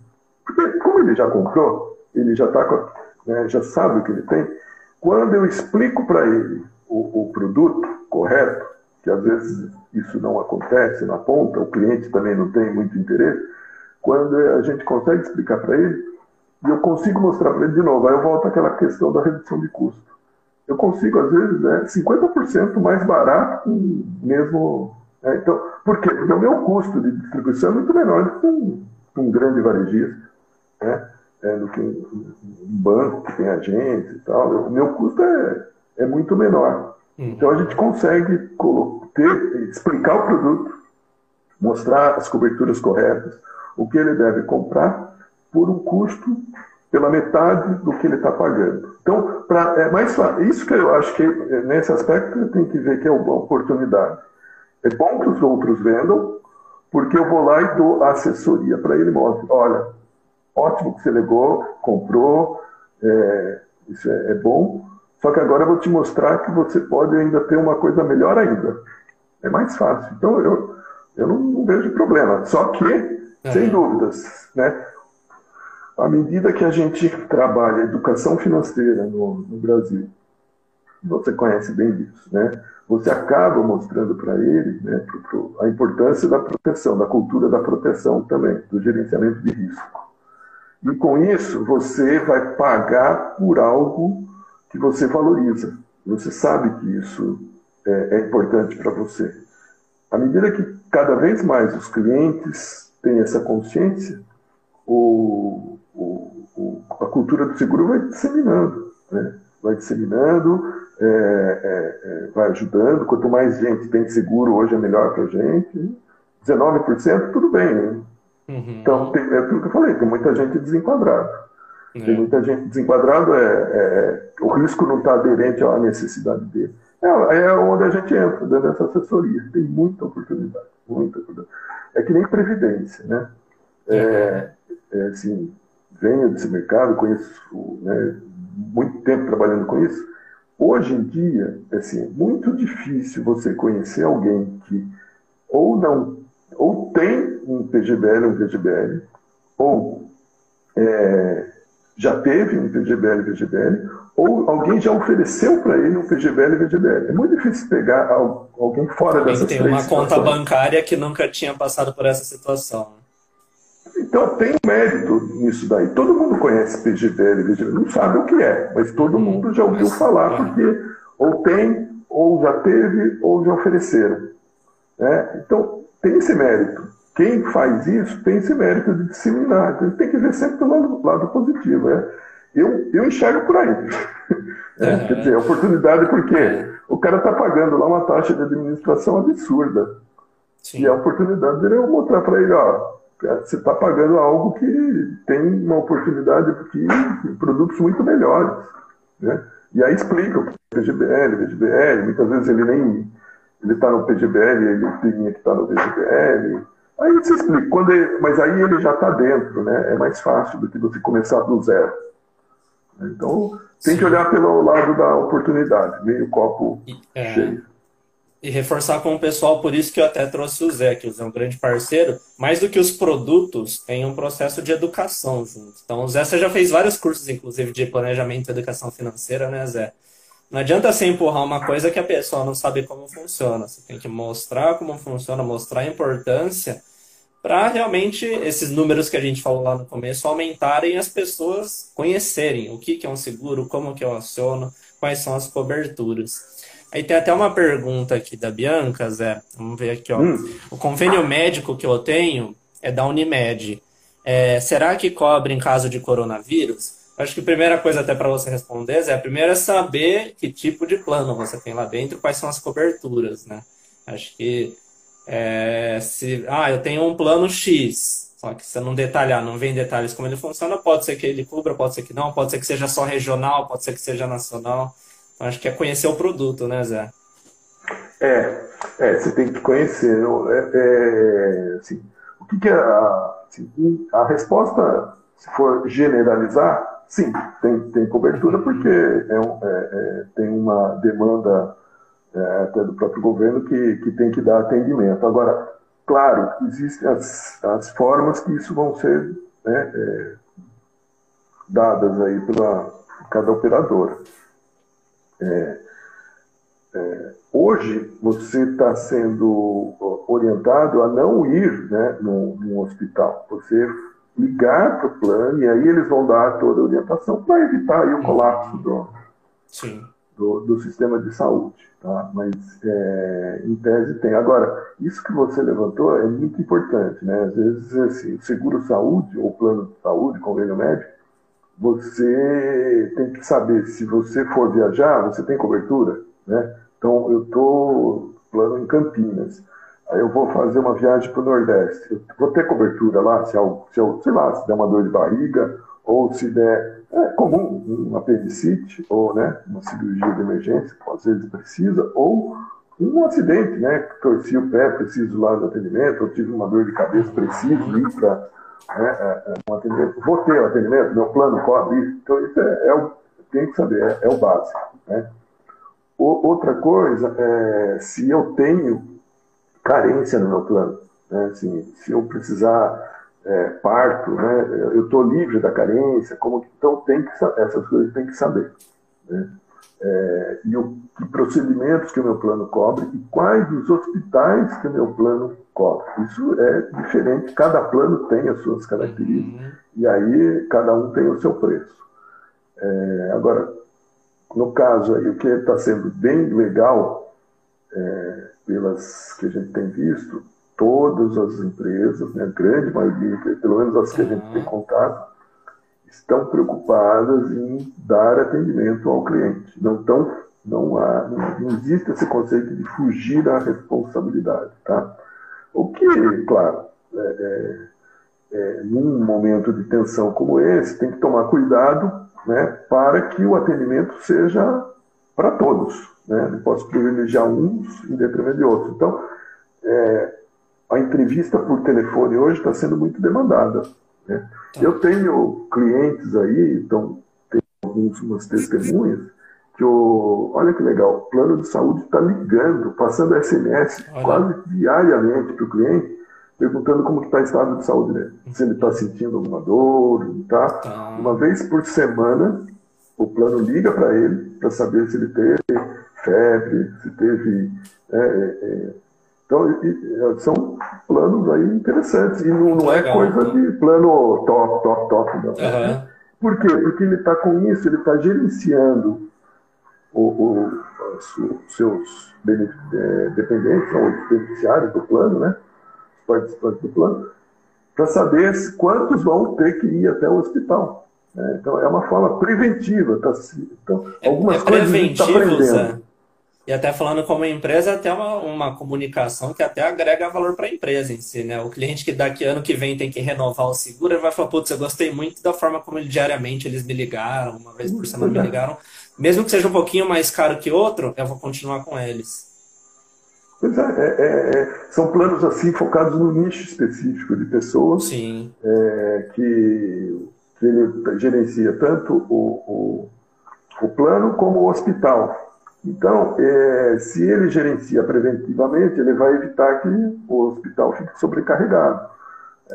Porque como ele já comprou, ele já tá, né, já sabe o que ele tem. Quando eu explico para ele o, o produto correto, que às vezes isso não acontece na ponta, o cliente também não tem muito interesse, quando a gente consegue explicar para ele, e eu consigo mostrar para ele de novo. Aí eu volto àquela questão da redução de custo. Eu consigo, às vezes, né, 50% mais barato mesmo. Né? Então, por quê? Porque o meu custo de distribuição é muito menor do que um, um grande varejista, né? é, do que um, um, banco que tem agentes e tal. O meu custo é, é muito menor. Hum. Então a gente consegue ter, explicar o produto, mostrar as coberturas corretas, o que ele deve comprar por um custo pela metade do que ele está pagando. Então, pra, é mais isso que eu acho que nesse aspecto tem que ver que é uma oportunidade. É bom que os outros vendam, porque eu vou lá e dou assessoria para ele, mostra, olha, ótimo que você legou, comprou, é, isso é, é, bom, só que agora eu vou te mostrar que você pode ainda ter uma coisa melhor ainda. É mais fácil. Então eu, eu não, não vejo problema. Só que, é. sem dúvidas, né? À medida que a gente trabalha educação financeira no, no Brasil, você conhece bem disso, né? Você acaba mostrando para ele né, pro, pro, a importância da proteção, da cultura da proteção também, do gerenciamento de risco. E com isso, você vai pagar por algo que você valoriza. Você sabe que isso é, é importante para você. À medida que cada vez mais os clientes têm essa consciência, o, o, o, a cultura do seguro vai disseminando, né? vai disseminando, é, é, é vai ajudando. Quanto mais gente tem seguro, hoje é melhor para a gente. 19%, tudo bem. Né? Uhum. Então, tem, é aquilo que eu falei, tem muita gente desenquadrada. É. Tem muita gente desenquadrada, é, é, o risco não está aderente à necessidade dele. É, é onde a gente entra, dentro dessa assessoria. Tem muita oportunidade, muita oportunidade. É que nem previdência, né? É, é, assim, venho desse mercado, conheço né, muito tempo trabalhando com isso. Hoje em dia, assim, é muito difícil você conhecer alguém que ou não, ou tem um PGBL, um VGBL, ou é, já teve um PGBL, VGBL, ou alguém já ofereceu para ele um PGBL, VGBL. É muito difícil pegar alguém fora dessa situação. Tem uma conta bancária que nunca tinha passado por essa situação. Então tem um mérito nisso daí. Todo mundo conhece PGBL, não sabe o que é, mas todo mundo já ouviu falar, é. porque ou tem, ou já teve, ou já ofereceram. Né? Então tem esse mérito. Quem faz isso tem esse mérito de disseminar. Então, tem que ver sempre pelo lado, positivo. Né? Eu, eu enxergo por aí. É, quer dizer, oportunidade porque o cara está pagando lá uma taxa de administração absurda. Sim. E a oportunidade dele é eu mostrar para ele, ó, você está pagando algo que tem uma oportunidade de produtos muito melhores. Né? E aí explica o PGBL, VGBL, muitas vezes ele nem ele está no PGBL, ele tinha que estar tá no VGBL. Aí você explica, quando ele, mas aí ele já está dentro, né? É mais fácil do que você começar do zero. Então tem Sim. que olhar pelo lado da oportunidade, meio copo é. cheio e reforçar com o pessoal, por isso que eu até trouxe o Zé, que o Zé é um grande parceiro, mais do que os produtos, tem um processo de educação junto. Então, o Zé, você já fez vários cursos, inclusive, de planejamento e educação financeira, né, Zé? Não adianta você empurrar uma coisa que a pessoa não sabe como funciona. Você tem que mostrar como funciona, mostrar a importância para realmente esses números que a gente falou lá no começo aumentarem as pessoas conhecerem o que, que é um seguro, como que eu aciono, quais são as coberturas. Aí tem até uma pergunta aqui da Bianca, Zé. Vamos ver aqui, ó. Hum. O convênio médico que eu tenho é da Unimed. É, será que cobre em caso de coronavírus? Acho que a primeira coisa até para você responder, Zé, a primeira é saber que tipo de plano você tem lá dentro, quais são as coberturas, né? Acho que é, se, ah, eu tenho um plano X, só que você não detalhar, não vem detalhes como ele funciona, pode ser que ele cubra, pode ser que não, pode ser que seja só regional, pode ser que seja nacional. Acho que é conhecer o produto, né, Zé? É, é você tem que conhecer. É, é, assim, o que, que é a, assim, a resposta, se for generalizar, sim, tem, tem cobertura porque é, é, é, tem uma demanda é, até do próprio governo que, que tem que dar atendimento. Agora, claro, existem as, as formas que isso vão ser né, é, dadas aí pela cada operadora. É, é, hoje você está sendo orientado a não ir né, num, num hospital. Você ligar para o plano e aí eles vão dar toda a orientação para evitar aí, o colapso do, do, do, sistema de saúde. Tá? Mas é, em tese tem. Agora, isso que você levantou é muito importante. Né? Às vezes, assim, seguro saúde ou plano de saúde, convênio médico, você tem que saber se você for viajar, você tem cobertura. Né? Então, eu estou plano em Campinas. Aí eu vou fazer uma viagem para o Nordeste. Eu vou ter cobertura lá, se, eu, se eu, sei lá, se der uma dor de barriga, ou se der, é comum, um apendicite, ou né, uma cirurgia de emergência, que às vezes precisa, ou um acidente, né, torci o pé, preciso lá do atendimento, ou tive uma dor de cabeça, preciso ir para né, um atendimento. Vou ter o um atendimento, meu plano cobre isso. Então, isso é, é o, tem que saber, é, é o básico. Né? O, outra coisa, é, se eu tenho carência no meu plano, né, assim, se eu precisar é, parto, né, eu estou livre da carência, como então tem que essas coisas tem que saber, né? É, e o que procedimentos que o meu plano cobre e quais os hospitais que o meu plano Isso é diferente, cada plano tem as suas características uhum. e aí cada um tem o seu preço. É, agora, no caso aí, o que está sendo bem legal, é, pelas que a gente tem visto, todas as empresas, né, a grande maioria, pelo menos as que a gente tem contato, estão preocupadas em dar atendimento ao cliente. Não estão, não há, não, não existe esse conceito de fugir da responsabilidade, tá? O que, claro, é, é, é, num momento de tensão como esse, tem que tomar cuidado, né, para que o atendimento seja para todos, né? Não posso privilegiar uns em detrimento de outros. Então, é, a entrevista por telefone hoje está sendo muito demandada. Né? Tá. Eu tenho clientes aí, então, tem algumas testemunhas, que o, olha que legal, o plano de saúde está ligando, passando SMS olha. quase diariamente para o cliente, perguntando como está o estado de saúde dele. Se ele está sentindo alguma dor, tá? tá? Uma vez por semana, o plano liga para ele para saber se ele teve febre, se teve é, é, é então, é, são planos aí interessantes. E não, não é coisa de plano top, top, top. Não. Uhum. Por quê? Porque ele está com isso, ele está gerenciando o, o, os seus é, dependentes, ou beneficiários do plano, né? os participantes do plano, para saber quantos vão ter que ir até o hospital. Né? Então, é uma forma preventiva. Tá? Então, é, algumas é coisas a gente está aprendendo. E até falando como empresa, até uma, uma comunicação que até agrega valor para a empresa em si, né? O cliente que daqui ano que vem tem que renovar o seguro, ele vai falar, putz, eu gostei muito da forma como ele, diariamente eles me ligaram, uma vez por semana me é. ligaram. Mesmo que seja um pouquinho mais caro que outro, eu vou continuar com eles. Pois é, é, é, é são planos assim focados no nicho específico de pessoas Sim. É, que, que ele gerencia tanto o, o, o plano como o hospital. Então, é, se ele gerencia preventivamente, ele vai evitar que o hospital fique sobrecarregado.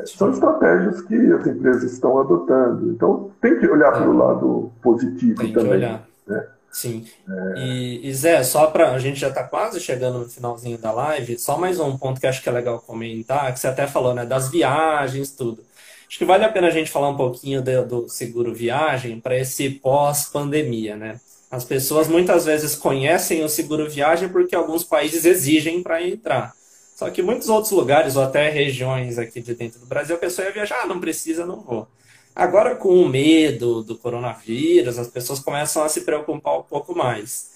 São estratégias que as empresas estão adotando. Então, tem que olhar é. para o lado positivo tem também. Que olhar. Né? Sim. É... E, e, Zé, só para a gente já está quase chegando no finalzinho da live, só mais um ponto que acho que é legal comentar, que você até falou, né, das viagens, tudo. Acho que vale a pena a gente falar um pouquinho do, do seguro viagem para esse pós-pandemia, né? As pessoas muitas vezes conhecem o seguro viagem porque alguns países exigem para entrar. Só que muitos outros lugares, ou até regiões aqui de dentro do Brasil, a pessoa ia viajar, ah, não precisa, não vou. Agora, com o medo do coronavírus, as pessoas começam a se preocupar um pouco mais.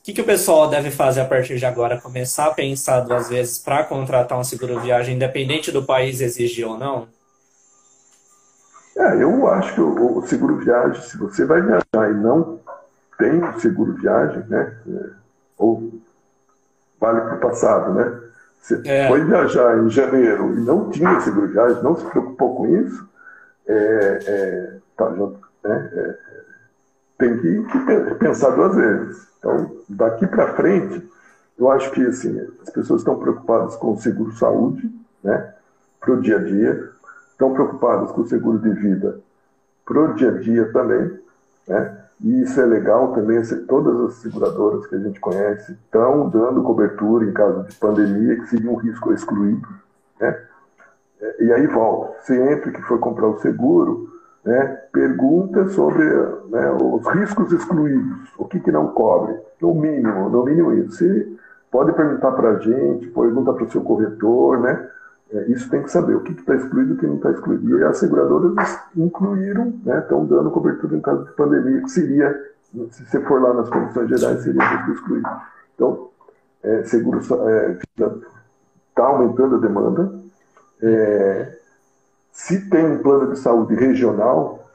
O que, que o pessoal deve fazer a partir de agora? Começar a pensar duas vezes para contratar um seguro viagem, independente do país exigir ou não? É, eu acho que o, o seguro viagem, se você vai viajar e não tem seguro viagem, né? É, ou vale para o passado, né? Você é. foi viajar em janeiro e não tinha seguro viagem, não se preocupou com isso, é, é, tá, né, é, tem que, que, pensar duas vezes. Então, daqui para frente, eu acho que assim, as pessoas estão preocupadas com o seguro saúde, né, para o dia a dia, estão preocupadas com o seguro de vida para o dia a dia também, né? E isso é legal também, todas as seguradoras que a gente conhece estão dando cobertura em caso de pandemia, que seria um risco excluído, né? E aí volta, sempre que for comprar o seguro, né, pergunta sobre né, os riscos excluídos, o que, que não cobre, no mínimo, no mínimo isso. Se pode perguntar para a gente, pergunta para o seu corretor, né? É, isso tem que saber o que está excluído e o que não está excluído. E as seguradoras incluíram, né, estão dando cobertura em caso de pandemia, que seria, se você for lá nas condições gerais, seria excluído. Então, é, seguro está é, aumentando a demanda. É, se tem um plano de saúde regional,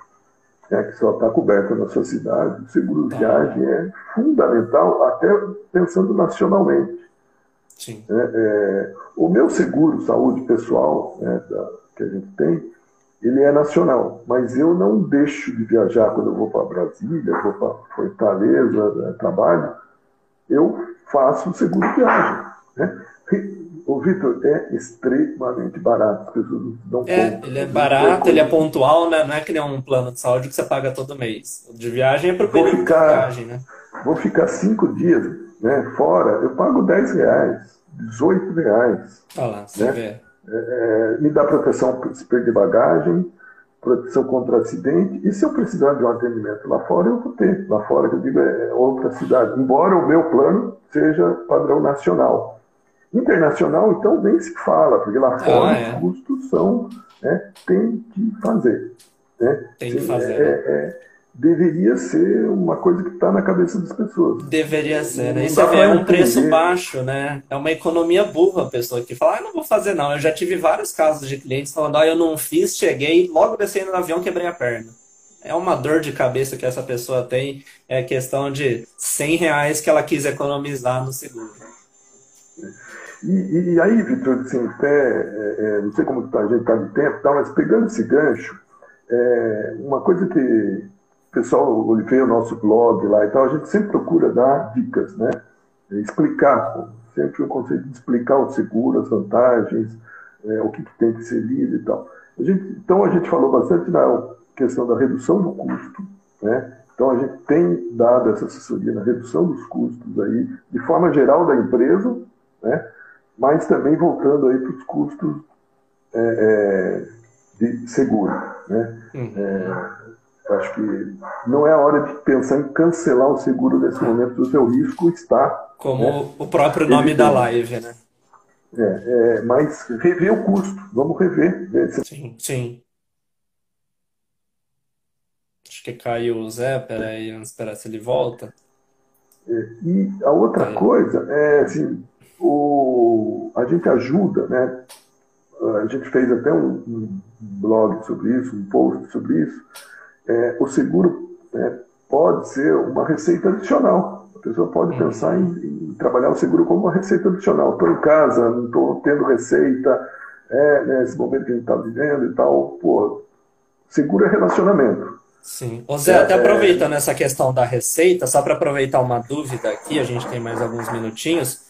é, que só está coberto na sua cidade, o seguro tá. viagem é fundamental, até pensando nacionalmente. Sim. É, é, o meu seguro saúde pessoal né, da, que a gente tem, ele é nacional, mas eu não deixo de viajar quando eu vou para Brasília, vou para Fortaleza, né, trabalho, eu faço o seguro viagem. Né? O Vitor é extremamente barato, as pessoas não É, ele é barato, ele é pontual, né? não é que nem um plano de saúde que você paga todo mês. O de viagem é para o período de viagem, né? Vou ficar cinco dias né, fora, eu pago 10 reais, 18 reais. Olha lá, você né? vê. É, é, me dá proteção se perder bagagem, proteção contra acidente, e se eu precisar de um atendimento lá fora, eu vou ter. Lá fora, que eu digo, é outra cidade. Embora o meu plano seja padrão nacional. Internacional, então, nem se fala, porque lá fora ah, é. os custos são, né, tem que fazer. Né? Tem que fazer. É, né? é, deveria ser uma coisa que está na cabeça das pessoas. Deveria ser, né? Isso é um preço baixo, né? É uma economia burra a pessoa que fala, ah, não vou fazer não. Eu já tive vários casos de clientes falando, ah, eu não fiz, cheguei, logo descendo no avião, quebrei a perna. É uma dor de cabeça que essa pessoa tem, é questão de 100 reais que ela quis economizar no seguro. E, e aí, Vitor, assim, até, é, é, não sei como tá, a gente está de tempo, tá, mas pegando esse gancho, é, uma coisa que pessoal vê o nosso blog lá e tal, a gente sempre procura dar dicas, né? Explicar, sempre o conceito de explicar o seguro, as vantagens, é, o que, que, tem que ser lido e tal. A gente, então a gente falou bastante na questão da redução do custo, né? Então a gente tem dado essa assessoria na redução dos custos aí, de forma geral da empresa, né? Mas também voltando aí para os custos é, é, de seguro, né? Uhum. É, Acho que não é a hora de pensar em cancelar o seguro nesse momento, o seu risco está. Como né, o próprio nome da live, né? É, é, mas rever o custo, vamos rever. Sim, sim. Acho que caiu o Zé, peraí, vamos esperar se ele volta. É, e a outra é. coisa é assim, o, a gente ajuda, né? A gente fez até um, um blog sobre isso, um post sobre isso é, o seguro é, pode ser uma receita adicional. A pessoa pode uhum. pensar em, em, trabalhar o seguro como uma receita adicional. Estou em casa, não estou tendo receita, é, né, esse momento que a gente está vivendo e tal. Pô, seguro é relacionamento. Sim. Ô Zé, até é, aproveitando essa questão da receita, só para aproveitar uma dúvida aqui, a gente tem mais alguns minutinhos.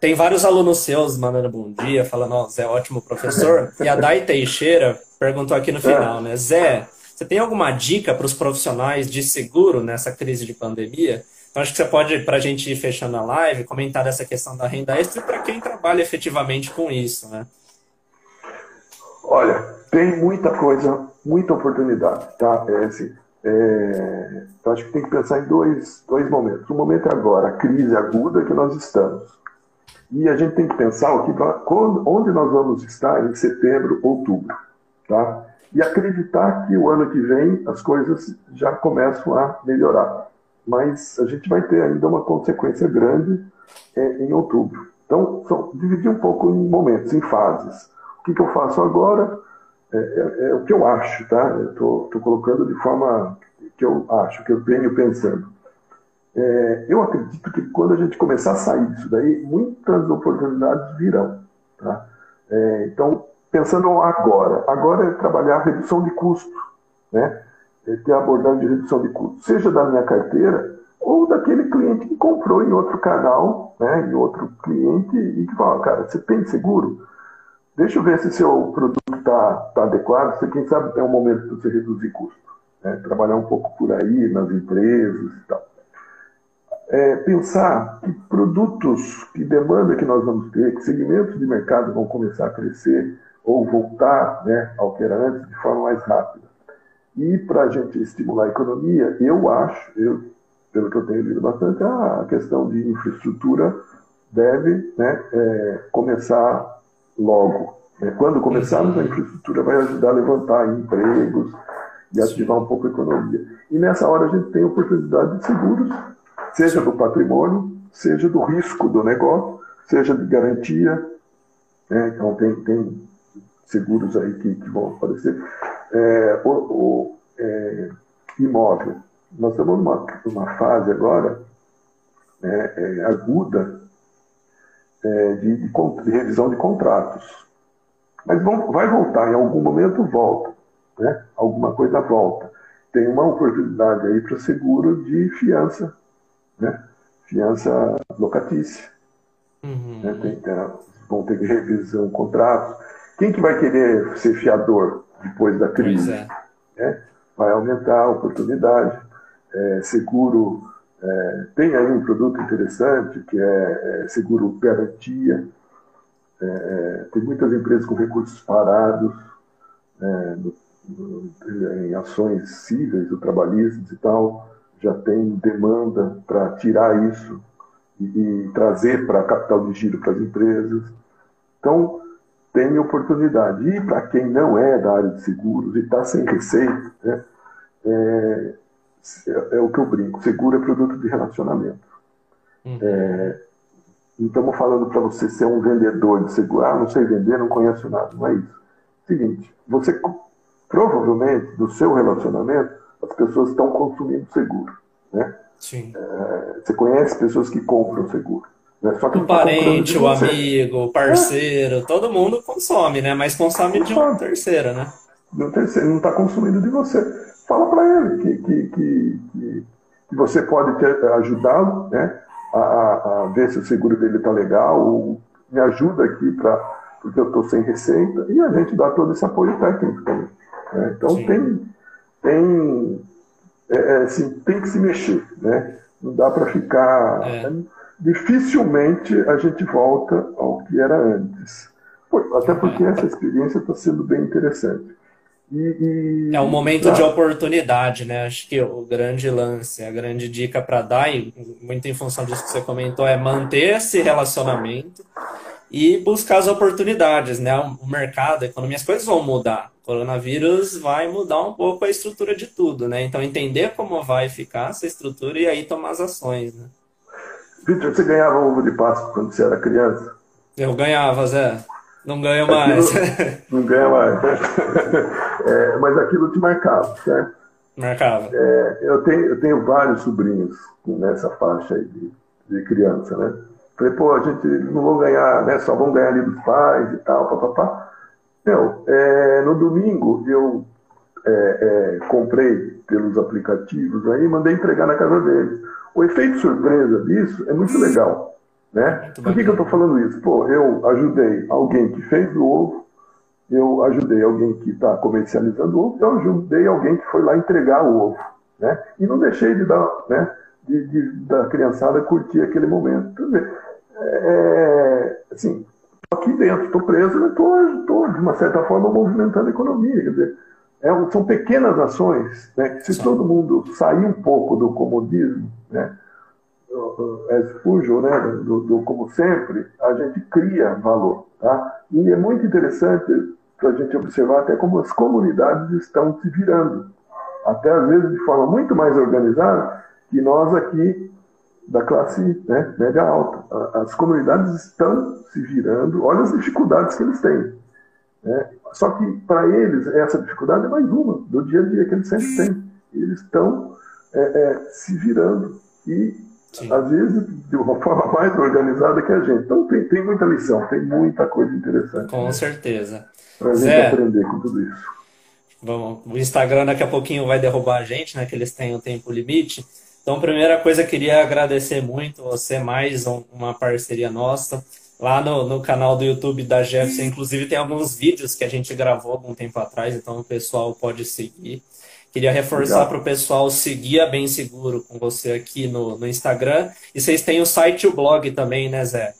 Tem vários alunos seus mandando bom dia, falando, ó, Zé, ótimo professor. E a Dai Teixeira perguntou aqui no final, né? Zé, você tem alguma dica para os profissionais de seguro nessa crise de pandemia? Então, acho que você pode, para a gente ir fechando a live, comentar essa questão da renda extra para quem trabalha efetivamente com isso, né? Olha, tem muita coisa, muita oportunidade, tá? É, assim, é, então acho que tem que pensar em dois, dois momentos. O momento é agora, a crise aguda que nós estamos. E a gente tem que pensar o que, onde nós vamos estar em setembro, outubro, tá? e acreditar que o ano que vem as coisas já começam a melhorar. Mas a gente vai ter ainda uma consequência grande é, em outubro. Então, dividir um pouco em momentos, em fases. O que, que eu faço agora é, é, é, o que eu acho, tá? Eu estou colocando de forma que eu acho, que eu tenho pensando. É, eu acredito que quando a gente começar a sair disso daí, muitas oportunidades virão. Tá? É, então, pensando agora, agora é trabalhar a redução de custo, né? é, ter a abordagem de redução de custos, seja da minha carteira ou daquele cliente que comprou em outro canal, né, em outro cliente e que fala, cara, você tem seguro? Deixa eu ver se seu produto está tá adequado, se quem sabe é um momento de você reduzir custo. Né, trabalhar um pouco por aí nas empresas e tal. É, pensar que produtos, que demanda que nós vamos ter, que segmentos de mercado vão começar a crescer ou voltar né, ao que era antes de forma mais rápida. E para a gente estimular a economia, eu acho, eu, pelo que eu tenho lido bastante, a questão de infraestrutura deve né, é, começar logo. Né? Quando começarmos, a infraestrutura vai ajudar a levantar empregos e ativar um pouco a economia. E nessa hora a gente tem oportunidade de seguros, seja do patrimônio, seja do risco do negócio, seja de garantia. Né? Então tem, tem seguros aí que, que vão aparecer. É, o, o é, imóvel. Nós estamos numa, numa fase agora né, é, aguda é, de, de, de, revisão de contratos. Mas vai voltar, em algum momento volta. Né? Alguma coisa volta. Tem uma oportunidade aí para seguro de fiança, né? fiança locatícia. Uhum. Né? Tem, tem, vão ter que revisão contratos. Quem que vai querer ser fiador? depois da crise. É. Né? Vai aumentar a oportunidade. É, seguro, é, tem aí um produto interessante que é, é seguro garantia. É, é, tem muitas empresas com recursos parados no, no, em ações cíveis ou trabalhistas e tal, já tem demanda para tirar isso e, e trazer para capital de giro para as empresas. Então, tem oportunidade. E para quem não é da área de seguros e está sem receita, né, é, é, o que eu brinco: seguro é produto de relacionamento. Uhum. É, não estamos falando para você ser um vendedor de seguro. Ah, não sei vender, não conheço nada. Não é isso. Seguinte, você provavelmente, do seu relacionamento, as pessoas estão consumindo seguro. Né? Sim. É, você conhece pessoas que compram seguro. Né? Só que o tá parente, o amigo, o parceiro, é. todo mundo consome, né? Mas consome de um terceiro, né? De um terceiro, não está consumindo de você. Fala para ele que, que, que, que, você pode ajudá-lo né? A, a, a, ver se o seguro dele está legal, ou me ajuda aqui para porque eu estou sem receita, e a gente dá todo esse apoio técnico também. Né? Então Sim. tem, tem, é, é, assim, tem que se mexer, né? Não dá para ficar. É dificilmente a gente volta ao que era antes. Até porque essa experiência está sendo bem interessante. E, e... É um momento de oportunidade, né? Acho que o grande lance, a grande dica para dar, e muito em função disso que você comentou, é manter esse relacionamento e buscar as oportunidades, né? O mercado, a economia, as coisas vão mudar. Coronavírus vai mudar um pouco a estrutura de tudo, né? Então entender como vai ficar essa estrutura e aí tomar as ações, né? Vitor, você ganhava ovo de Páscoa quando você era criança? Eu ganhava, Zé. Não ganho mais. Aquilo, não ganha mais. É, mas aquilo te marcava, certo? Marcava. É, eu, tenho, eu tenho vários sobrinhos nessa faixa aí de, de criança, né? Falei, pô, a gente não vão ganhar, né? Só vão ganhar ali dos pais e tal, papapá. Meu, é, no domingo eu é, é, comprei pelos aplicativos aí mandei entregar na casa deles. O efeito surpresa disso é muito legal. Né? Por que, que eu estou falando isso? Pô, eu ajudei alguém que fez o ovo, eu ajudei alguém que está comercializando o ovo, eu ajudei alguém que foi lá entregar o ovo. Né? E não deixei de dar, né, de, de, da criançada curtir aquele momento. Dizer, é, assim, aqui dentro, estou preso, estou, de uma certa forma, movimentando a economia. Quer dizer, é, são pequenas ações né, que, se Sim. todo mundo sair um pouco do comodismo, né, as Fujo, né, do, do, como sempre, a gente cria valor. Tá? E é muito interessante para a gente observar até como as comunidades estão se virando. Até às vezes de forma muito mais organizada que nós aqui da classe né, média alta. As comunidades estão se virando, olha as dificuldades que eles têm. Né? Só que para eles essa dificuldade é mais uma do dia a dia que eles sempre têm. Eles estão é, é, se virando e Sim. às vezes de uma forma mais organizada que a gente. Então tem, tem muita lição, tem muita coisa interessante. Com né? certeza. Para a gente aprender com tudo isso. vamos, o Instagram daqui a pouquinho vai derrubar a gente, né? Que eles têm o um tempo limite. Então, primeira coisa, queria agradecer muito você, mais uma parceria nossa. Lá no, no canal do YouTube da Jefferson, inclusive, tem alguns vídeos que a gente gravou algum tempo atrás, então o pessoal pode seguir. Queria reforçar para o pessoal seguir a Bem Seguro com você aqui no, no Instagram. E vocês têm o site e o blog também, né, Zé?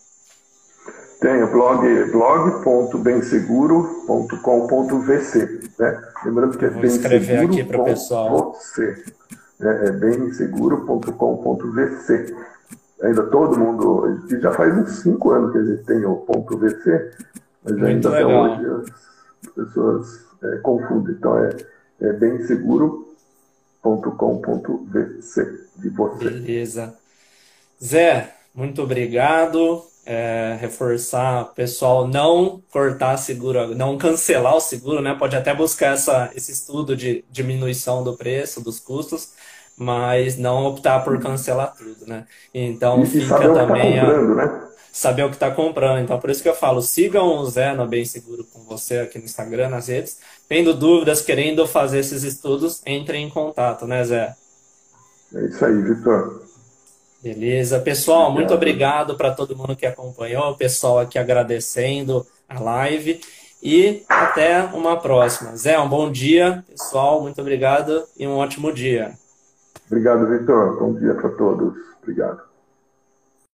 Tem o blog blog.bemseguro.com.vc. Né? Lembrando que é Vou escrever aqui para o pessoal. Né? É bemseguro.com.vc. Ainda todo mundo. Já faz uns 5 anos que a gente tem o ponto .vc, mas Muito ainda legal. até hoje as pessoas é, confundem. Então é é bemseguro.com.vc de você. Beleza. Zé, muito obrigado. É, reforçar pessoal não cortar seguro, não cancelar o seguro, né? Pode até buscar essa, esse estudo de diminuição do preço, dos custos, mas não optar por cancelar tudo, né? Então e fica saber também o que tá comprando, a... né? saber o que está comprando. Então por isso que eu falo, sigam o Zé no Bem Seguro com você aqui no Instagram, nas redes, Tendo dúvidas, querendo fazer esses estudos, entre em contato, né, Zé? É isso aí, Vitor. Beleza. Pessoal, muito obrigado para todo mundo que acompanhou, o pessoal aqui agradecendo a live. E até uma próxima. Zé, um bom dia, pessoal. Muito obrigado e um ótimo dia. Obrigado, Vitor. Bom dia para todos. Obrigado.